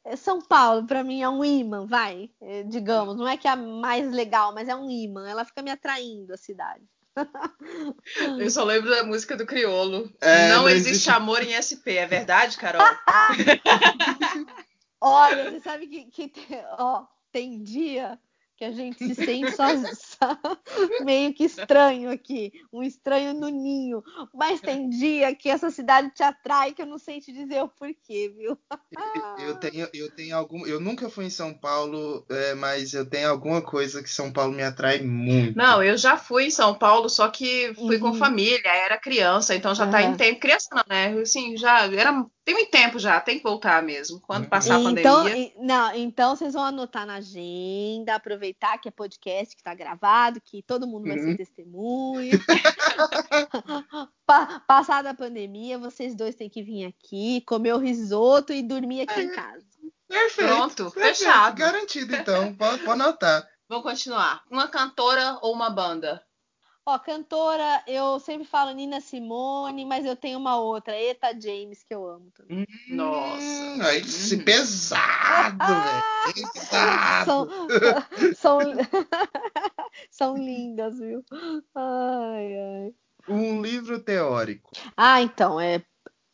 É, São Paulo, para mim, é um imã, vai, é, digamos. Não é que é a mais legal, mas é um imã. Ela fica me atraindo a cidade. [LAUGHS] Eu só lembro da música do Criolo. É, não, não existe... existe amor em SP, é verdade, Carol? [LAUGHS] Olha, você sabe que, que ó, tem dia que a gente se sente só, só, meio que estranho aqui, um estranho no ninho. Mas tem dia que essa cidade te atrai que eu não sei te dizer o porquê, viu? eu tenho, eu tenho algum, eu nunca fui em São Paulo, é, mas eu tenho alguma coisa que São Paulo me atrai muito. Não, eu já fui em São Paulo, só que fui uhum. com família, era criança, então já uhum. tá em tempo criança, não, né? Assim, já era tem muito tempo já, tem que voltar mesmo. Quando uhum. passar a então, pandemia. Não, então vocês vão anotar na agenda, aproveitar que é podcast que está gravado, que todo mundo vai ser uhum. testemunho. [LAUGHS] Passada a pandemia, vocês dois têm que vir aqui, comer o risoto e dormir aqui em casa. Perfeito. Pronto, perfeito, fechado. Garantido, então. Pode, pode anotar. Vamos continuar. Uma cantora ou uma banda? Ó, cantora, eu sempre falo Nina Simone, mas eu tenho uma outra, Eta James, que eu amo também. Hum, Nossa. Aí se hum. pesado, velho. [LAUGHS] Pesado. São, são, [LAUGHS] são lindas, viu? Ai, ai. Um livro teórico. Ah, então, é,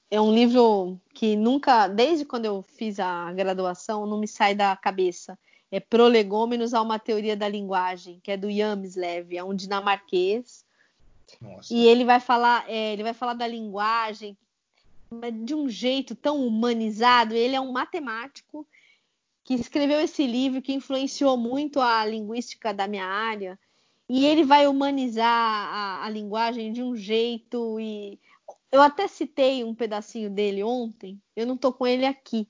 é um livro que nunca, desde quando eu fiz a graduação, não me sai da cabeça é Prolegômenos a uma Teoria da Linguagem, que é do Yamslev, é um dinamarquês. Nossa. E ele vai falar, é, ele vai falar da linguagem de um jeito tão humanizado. Ele é um matemático que escreveu esse livro que influenciou muito a linguística da minha área. E ele vai humanizar a, a linguagem de um jeito e eu até citei um pedacinho dele ontem. Eu não estou com ele aqui,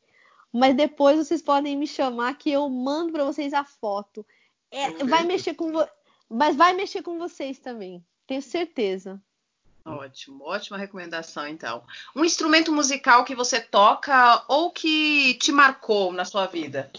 mas depois vocês podem me chamar que eu mando para vocês a foto. É, vai mexer com vo... mas vai mexer com vocês também, tenho certeza. Ótimo, ótima recomendação então. Um instrumento musical que você toca ou que te marcou na sua vida?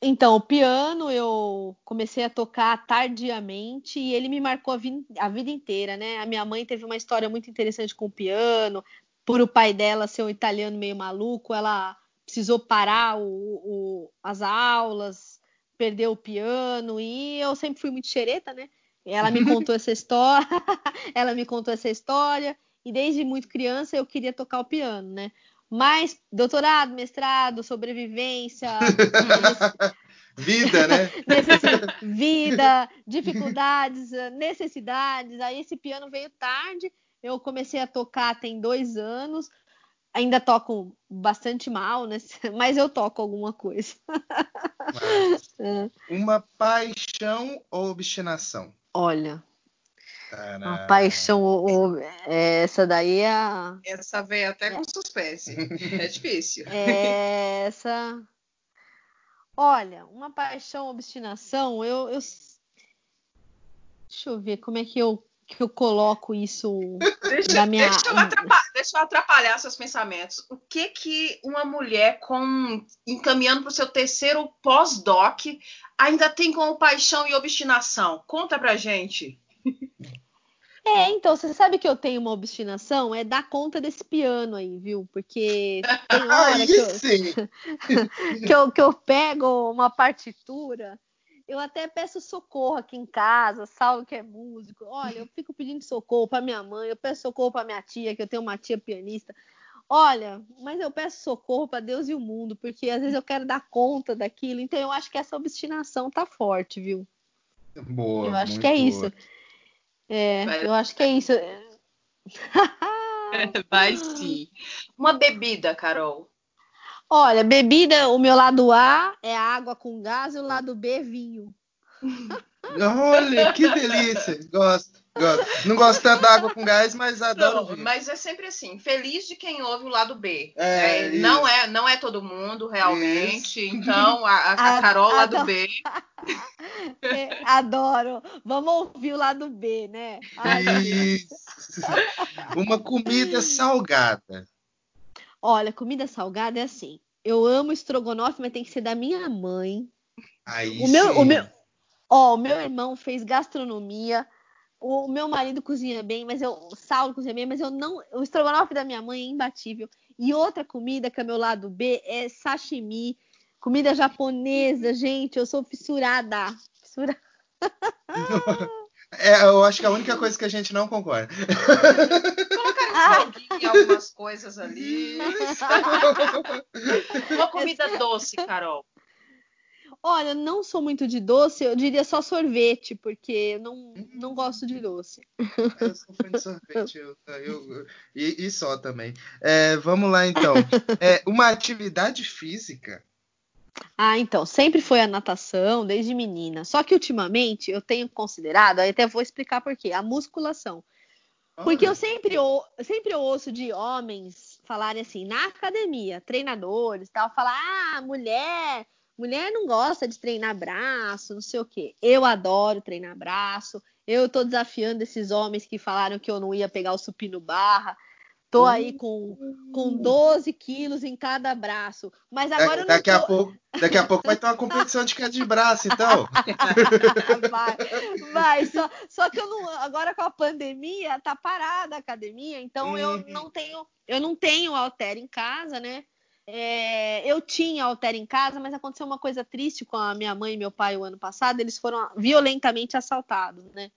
Então, o piano eu comecei a tocar tardiamente e ele me marcou a, vi a vida inteira, né? A minha mãe teve uma história muito interessante com o piano, por o pai dela ser um italiano meio maluco, ela precisou parar o, o, as aulas, perdeu o piano, e eu sempre fui muito xereta, né? Ela me [LAUGHS] contou essa história, [LAUGHS] ela me contou essa história, e desde muito criança eu queria tocar o piano, né? Mas doutorado, mestrado, sobrevivência, [LAUGHS] Vida, né? Vida, dificuldades, necessidades. Aí esse piano veio tarde. Eu comecei a tocar tem dois anos. Ainda toco bastante mal, né? [LAUGHS] Mas eu toco alguma coisa. [LAUGHS] É. Uma paixão ou obstinação? Olha, uma paixão, ou, essa daí é. A... Essa veio até com suspense. [LAUGHS] É difícil. Essa. Olha, uma paixão, obstinação, eu, eu. Deixa eu ver como é que eu, que eu coloco isso deixa, na minha. Deixa eu, atrapalhar, deixa eu atrapalhar seus pensamentos. O que que uma mulher com encaminhando para o seu terceiro pós-doc ainda tem como paixão e obstinação? Conta pra gente. É, então, você sabe que eu tenho uma obstinação? É dar conta desse piano aí, viu? Porque tem [LAUGHS] hora que, eu, [LAUGHS] que, eu, que eu pego uma partitura, eu até peço socorro aqui em casa, salve que é músico. Olha, eu fico pedindo socorro para minha mãe, eu peço socorro para minha tia, que eu tenho uma tia pianista. Olha, mas eu peço socorro para Deus e o mundo, porque às vezes eu quero dar conta daquilo. Então eu acho que essa obstinação tá forte, viu? Boa. Eu acho que é boa. isso. É, eu acho que é isso. [LAUGHS] Vai sim. Uma bebida, Carol. Olha, bebida, o meu lado A é água com gás e o lado B é vinho. Olha, que [LAUGHS] delícia. Gosto. Gosto. Não gosto tanto da água com gás, mas adoro. Não, mas é sempre assim, feliz de quem ouve o lado B. É, é não é, não é todo mundo realmente. Isso. Então a, a, a Carol a, lado B. [LAUGHS] É, adoro. Vamos ouvir o lado B, né? Ai, Isso. Uma comida salgada. Olha, comida salgada é assim. Eu amo estrogonofe, mas tem que ser da minha mãe. Aí o meu, sim. o meu, ó, o meu irmão fez gastronomia o meu marido cozinha bem, mas eu. O Saulo cozinha bem, mas eu não. O estrogonofe da minha mãe é imbatível. E outra comida que é meu lado B é sashimi. Comida japonesa, gente, eu sou fissurada. Fissurada. [LAUGHS] É, eu acho que é a única coisa que a gente não concorda. [LAUGHS] Em algumas coisas ali. Uma comida doce, Carol. Olha, não sou muito de doce, eu diria só sorvete, porque eu não, não gosto de doce. Eu sou fã de sorvete, eu, eu, e, e, só também. É, vamos lá então. É, uma atividade física. Ah, então, sempre foi a natação, desde menina. Só que ultimamente eu tenho considerado, aí até vou explicar por quê, a musculação. Porque eu sempre, eu sempre ouço de homens falarem assim, na academia, treinadores tal, falar, ah, mulher Mulher não gosta de treinar braço, não sei o quê. Eu adoro treinar braço. Eu tô desafiando esses homens que falaram que eu não ia pegar o supino barra. Tô aí com, com 12 quilos em cada braço. Mas agora da, daqui tô... a pouco Daqui a pouco vai ter uma competição de queda de braço, então. [LAUGHS] vai, vai. Só, só que eu não, agora com a pandemia tá parada a academia, então uhum. eu não tenho, eu não tenho halter em casa, né? É, eu tinha Alter em casa, mas aconteceu uma coisa triste com a minha mãe e meu pai o ano passado. Eles foram violentamente assaltados, né?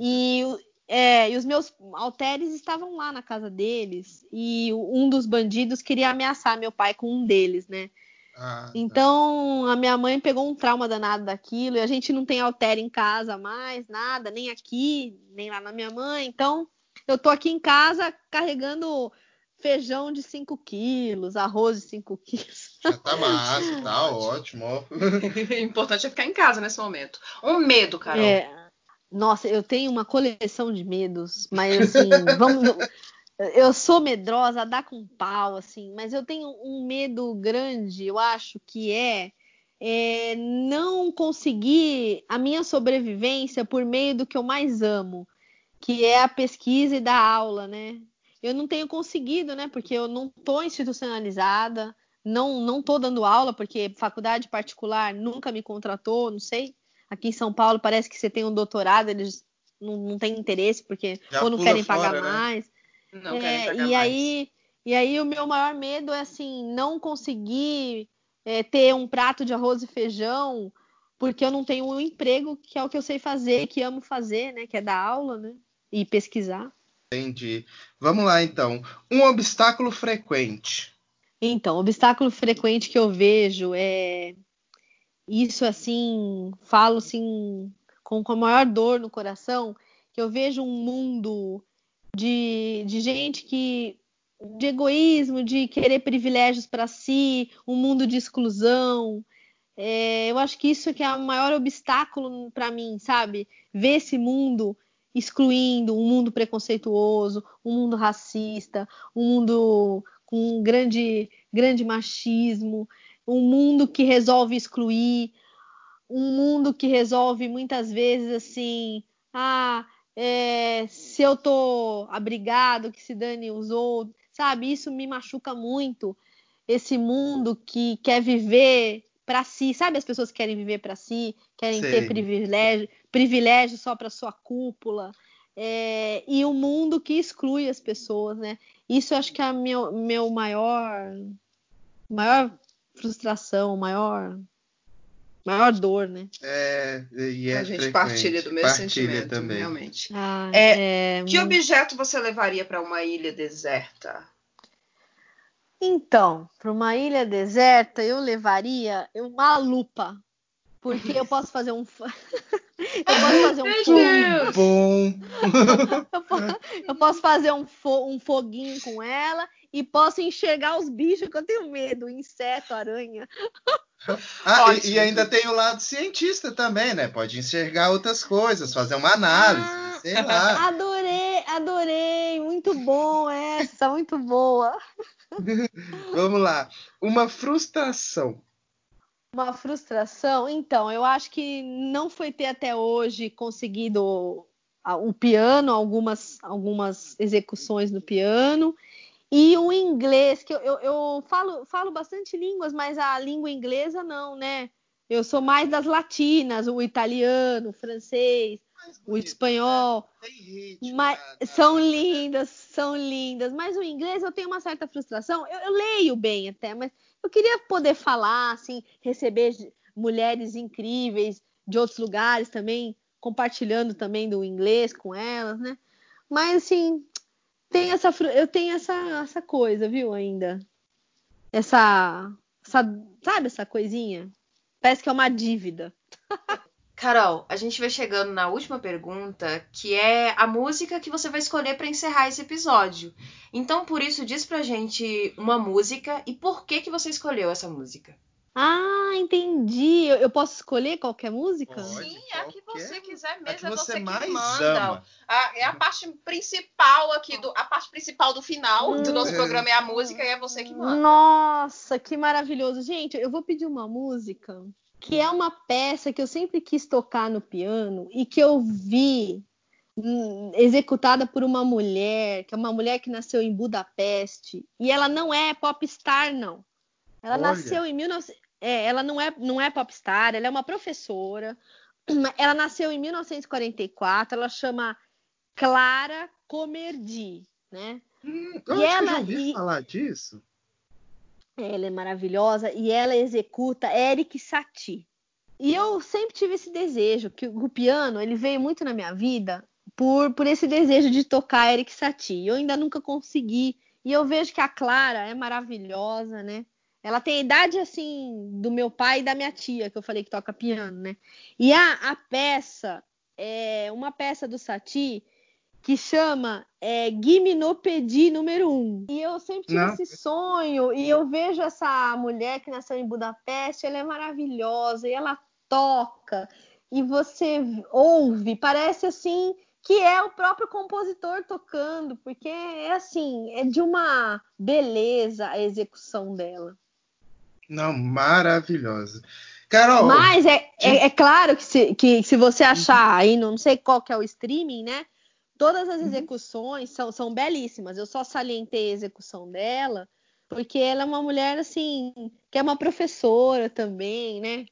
E, é, e, os meus halteres estavam lá na casa deles. E um dos bandidos queria ameaçar meu pai com um deles, né? Ah, tá. então a minha mãe pegou um trauma danado daquilo. E a gente não tem halter em casa mais, nada, nem aqui, nem lá na minha mãe. Então eu tô aqui em casa carregando feijão de 5 quilos, arroz de 5 [LAUGHS] quilos. Já tá massa, tá [LAUGHS] ótimo. o importante é ficar em casa nesse momento. Um medo, Carol. É, nossa, eu tenho uma coleção de medos, mas assim, [LAUGHS] vamos. Eu sou medrosa, dá com pau, assim, mas eu tenho um medo grande, eu acho que é, é não conseguir a minha sobrevivência por meio do que eu mais amo, que é a pesquisa e da aula, né? eu não tenho conseguido, né? Porque eu não estou institucionalizada, não não estou dando aula, porque faculdade particular nunca me contratou, não sei. Aqui em São Paulo parece que você tem um doutorado, eles não, não têm interesse, porque Já ou não querem fora, pagar né? mais. Não é, querem pagar e mais. aí e aí o meu maior medo é assim, não conseguir é, ter um prato de arroz e feijão, porque eu não tenho um emprego que é o que eu sei fazer, que amo fazer, né? Que é dar aula, né? E pesquisar. Entendi. Vamos lá, então. Um obstáculo frequente. Então, obstáculo frequente que eu vejo é isso assim, falo assim com, com a maior dor no coração, que eu vejo um mundo de, de gente que de egoísmo, de querer privilégios para si, um mundo de exclusão. É, eu acho que isso que é o maior obstáculo para mim, sabe? Ver esse mundo excluindo, um mundo preconceituoso, um mundo racista, um mundo com grande, grande machismo, um mundo que resolve excluir, um mundo que resolve muitas vezes assim, ah, é, se eu tô abrigado, que se dane os outros, sabe? Isso me machuca muito. Esse mundo que quer viver para si, sabe? As pessoas que querem viver para si, querem Sei. ter privilégio, privilégio só para sua cúpula. É, e o um mundo que exclui as pessoas, né? Isso eu acho que é meu, meu maior, maior frustração, maior maior dor, né? É, e é a gente frequente. partilha do mesmo partilha sentimento, também. realmente. Ah, é, é, que objeto você levaria para uma ilha deserta? Então, para uma ilha deserta, eu levaria uma lupa. Porque eu posso fazer um. [LAUGHS] eu posso fazer um fogo. Bom. [LAUGHS] eu posso fazer um, fo... um foguinho com ela e posso enxergar os bichos que eu tenho medo, inseto, aranha. Ah, e, e, ainda tem o lado cientista também, né? Pode enxergar outras coisas, fazer uma análise, ah, sei lá. Adorei, adorei, muito bom essa, muito boa. [LAUGHS] Vamos lá, uma frustração. Uma frustração, então, eu acho que não foi ter até hoje conseguido o piano, algumas, algumas execuções no piano. E o inglês, que eu, eu, eu, falo, falo bastante línguas, mas a língua inglesa não, né? Eu sou mais das latinas, o italiano, o francês, o espanhol. Ritmo, mas, né? São lindas, são lindas. Mas o inglês eu tenho uma certa frustração. Eu, eu leio bem até, mas eu queria poder falar, assim, receber mulheres incríveis de outros lugares também, compartilhando também do inglês com elas, né? Mas assim, tem essa, eu tenho essa, essa coisa, viu, ainda. Essa, essa, sabe essa coisinha? Parece que é uma dívida. [LAUGHS] Carol, a gente vai chegando na última pergunta, que é a música que você vai escolher para encerrar esse episódio. Então, por isso, diz pra gente uma música e por que que você escolheu essa música. Ah, entendi. Eu, eu posso escolher qualquer música? Pode, Sim, a que você quiser mesmo. A que é você, você mais que manda. Ama. A, é a parte principal aqui do, a parte principal do final hum, do nosso programa é a música e é você que manda. Nossa, que maravilhoso. Gente, eu vou pedir uma música que é uma peça que eu sempre quis tocar no piano e que eu vi hum, executada por uma mulher, que é uma mulher que nasceu em Budapeste, e ela não é popstar, não. Ela Olha. nasceu em 19... É, ela não é, não é popstar, ela é uma professora. [CLEARS THROAT] Ela nasceu em 1944, ela chama Clara Comerdi, né? Hum, eu e ela, já ouvi e... falar disso. Ela é maravilhosa e ela executa Eric Satie. E eu sempre tive esse desejo, que o piano ele veio muito na minha vida por, por esse desejo de tocar Eric Satie. Eu ainda nunca consegui. E eu vejo que a Clara é maravilhosa, né? Ela tem a idade assim do meu pai e da minha tia, que eu falei que toca piano, né? E a, a peça é uma peça do Satie que chama é, Gimnopedi número 1. Um. E eu sempre tive Não. esse sonho, e eu vejo essa mulher que nasceu em Budapeste, ela é maravilhosa, e ela toca, e você ouve, parece assim que é o próprio compositor tocando, porque é assim, é de uma beleza a execução dela. Não, maravilhosa. Carol. Mas é, é, é claro que se, que se você achar aí, não sei qual que é o streaming, né? Todas as uhum. execuções são, são belíssimas. Eu só salientei a execução dela porque ela é uma mulher assim que é uma professora também, né?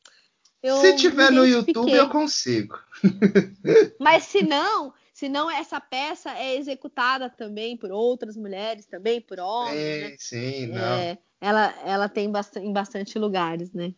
Eu se tiver no YouTube eu consigo. [LAUGHS] Mas se não, se não essa peça é executada também por outras mulheres, também por homens, sim, né? Sim, não. É, ela, ela tem em bastante lugares, né?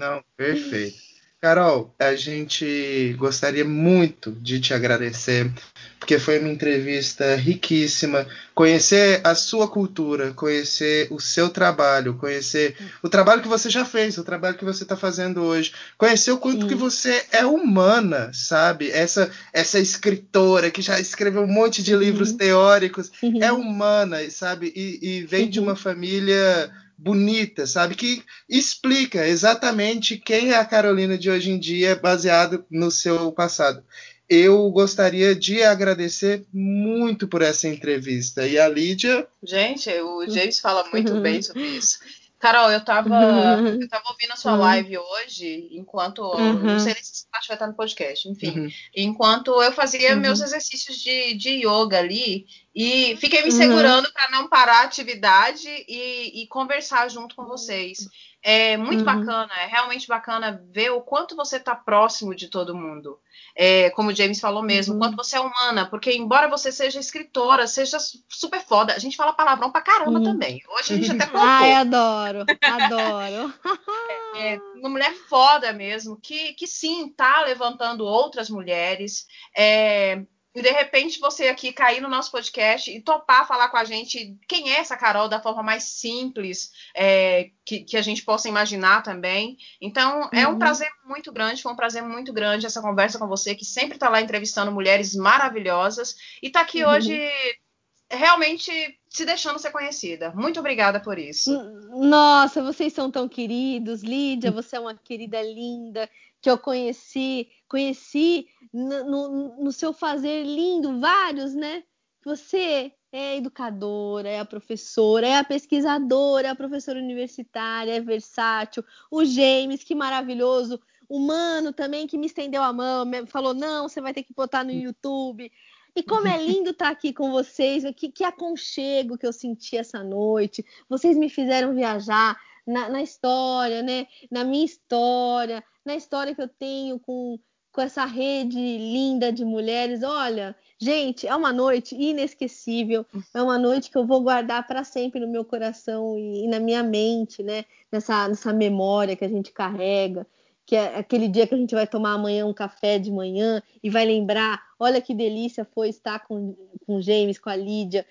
Não, perfeito. Carol, a gente gostaria muito de te agradecer porque foi uma entrevista riquíssima. Conhecer a sua cultura, conhecer o seu trabalho, conhecer o trabalho que você já fez, o trabalho que você está fazendo hoje, conhecer o quanto Sim. que você é humana, sabe? Essa, essa escritora que já escreveu um monte de livros Uhum. teóricos, Uhum. é humana, sabe? E, e vem de Uhum. uma família bonita, sabe? Que explica exatamente quem é a Carolina de hoje em dia, baseado no seu passado. Eu gostaria de agradecer muito por essa entrevista. E a Lídia, Gente, o [LAUGHS] James fala muito Uhum. bem sobre isso. Carol, eu tava, Uhum. [LAUGHS] eu tava ouvindo a sua Uhum. live hoje, enquanto. Uhum. Não sei nem se parte vai estar no podcast, enfim. uhum, Enquanto eu fazia Uhum. meus exercícios de, de yoga ali e fiquei me Uhum. segurando para não parar a atividade e, e conversar junto com vocês. É muito Uhum. bacana, é realmente bacana ver o quanto você está próximo de todo mundo. É, como o James falou mesmo, o Uhum. quanto você é humana, porque embora você seja escritora, seja super foda, a gente fala palavrão pra caramba Uhum. também. Hoje a gente até [LAUGHS] colocou. Ai, adoro, adoro. [LAUGHS] É, uma mulher foda mesmo, que, que sim, tá levantando outras mulheres. É, e de repente você aqui cair no nosso podcast e topar falar com a gente quem é essa Carol da forma mais simples é, que, que a gente possa imaginar também. Então é um Uhum. prazer muito grande, foi um prazer muito grande essa conversa com você, que sempre tá lá entrevistando mulheres maravilhosas e tá aqui Uhum. hoje realmente se deixando ser conhecida. Muito obrigada por isso. Nossa, vocês são tão queridos. Lídia, você é uma querida linda que eu conheci, conheci no, no- no seu fazer lindo, vários, né? Você é educadora, é a professora, é a pesquisadora, é a professora universitária, é versátil. O James, que maravilhoso. O Mano também, que me estendeu a mão, falou: não, você vai ter que botar no YouTube. E como é lindo estar aqui com vocês, que, que aconchego que eu senti essa noite. Vocês me fizeram viajar na, na história, né? Na minha história, na história que eu tenho com, com essa rede linda de mulheres. Olha, gente, é uma noite inesquecível. É uma noite que eu vou guardar para sempre no meu coração e, e na minha mente, né? Nessa, nessa memória que a gente carrega que é aquele dia que a gente vai tomar amanhã um café de manhã e vai lembrar, olha que delícia foi estar com, com o James, com a Lídia,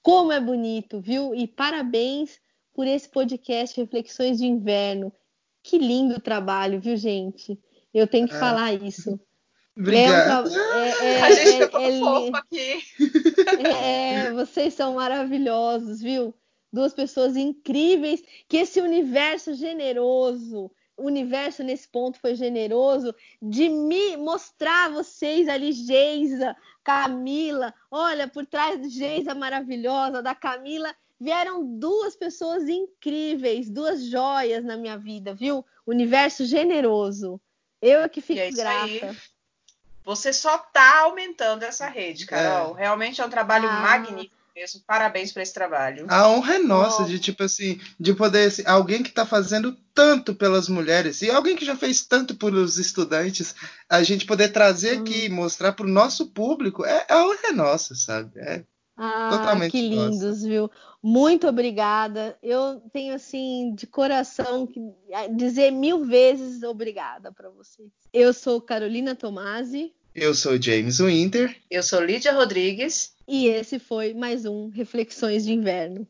como é bonito, viu? E parabéns por esse podcast Reflexões de Inverno. Que lindo trabalho, viu, gente? Eu tenho que Ah, falar isso. obrigado. É é, é, a gente é, ficou é fofo aqui. é, vocês são maravilhosos, viu? Duas pessoas incríveis, que esse universo generoso, o universo nesse ponto foi generoso de me mostrar a vocês ali, Geisa, Camila. Olha, por trás de Geisa maravilhosa, da Camila, vieram duas pessoas incríveis, duas joias na minha vida, viu? Universo generoso. Eu é que fico E é isso aí. grata. Você só tá aumentando essa rede, Carol. Realmente é um trabalho Ah. magnífico mesmo. Parabéns por esse trabalho. A honra é nossa Oh. de tipo assim, de poder assim, alguém que está fazendo tanto pelas mulheres e alguém que já fez tanto pelos estudantes, a gente poder trazer Uhum. aqui e mostrar para o nosso público, é a honra é nossa, sabe? É Ah, Totalmente que nossa. lindos, viu? Muito obrigada. Eu tenho assim de coração que dizer mil vezes obrigada para vocês. Eu sou Carolina Tomasi eu sou James Winter. Eu sou Lídia Rodrigues. E esse foi mais um Reflexões de Inverno.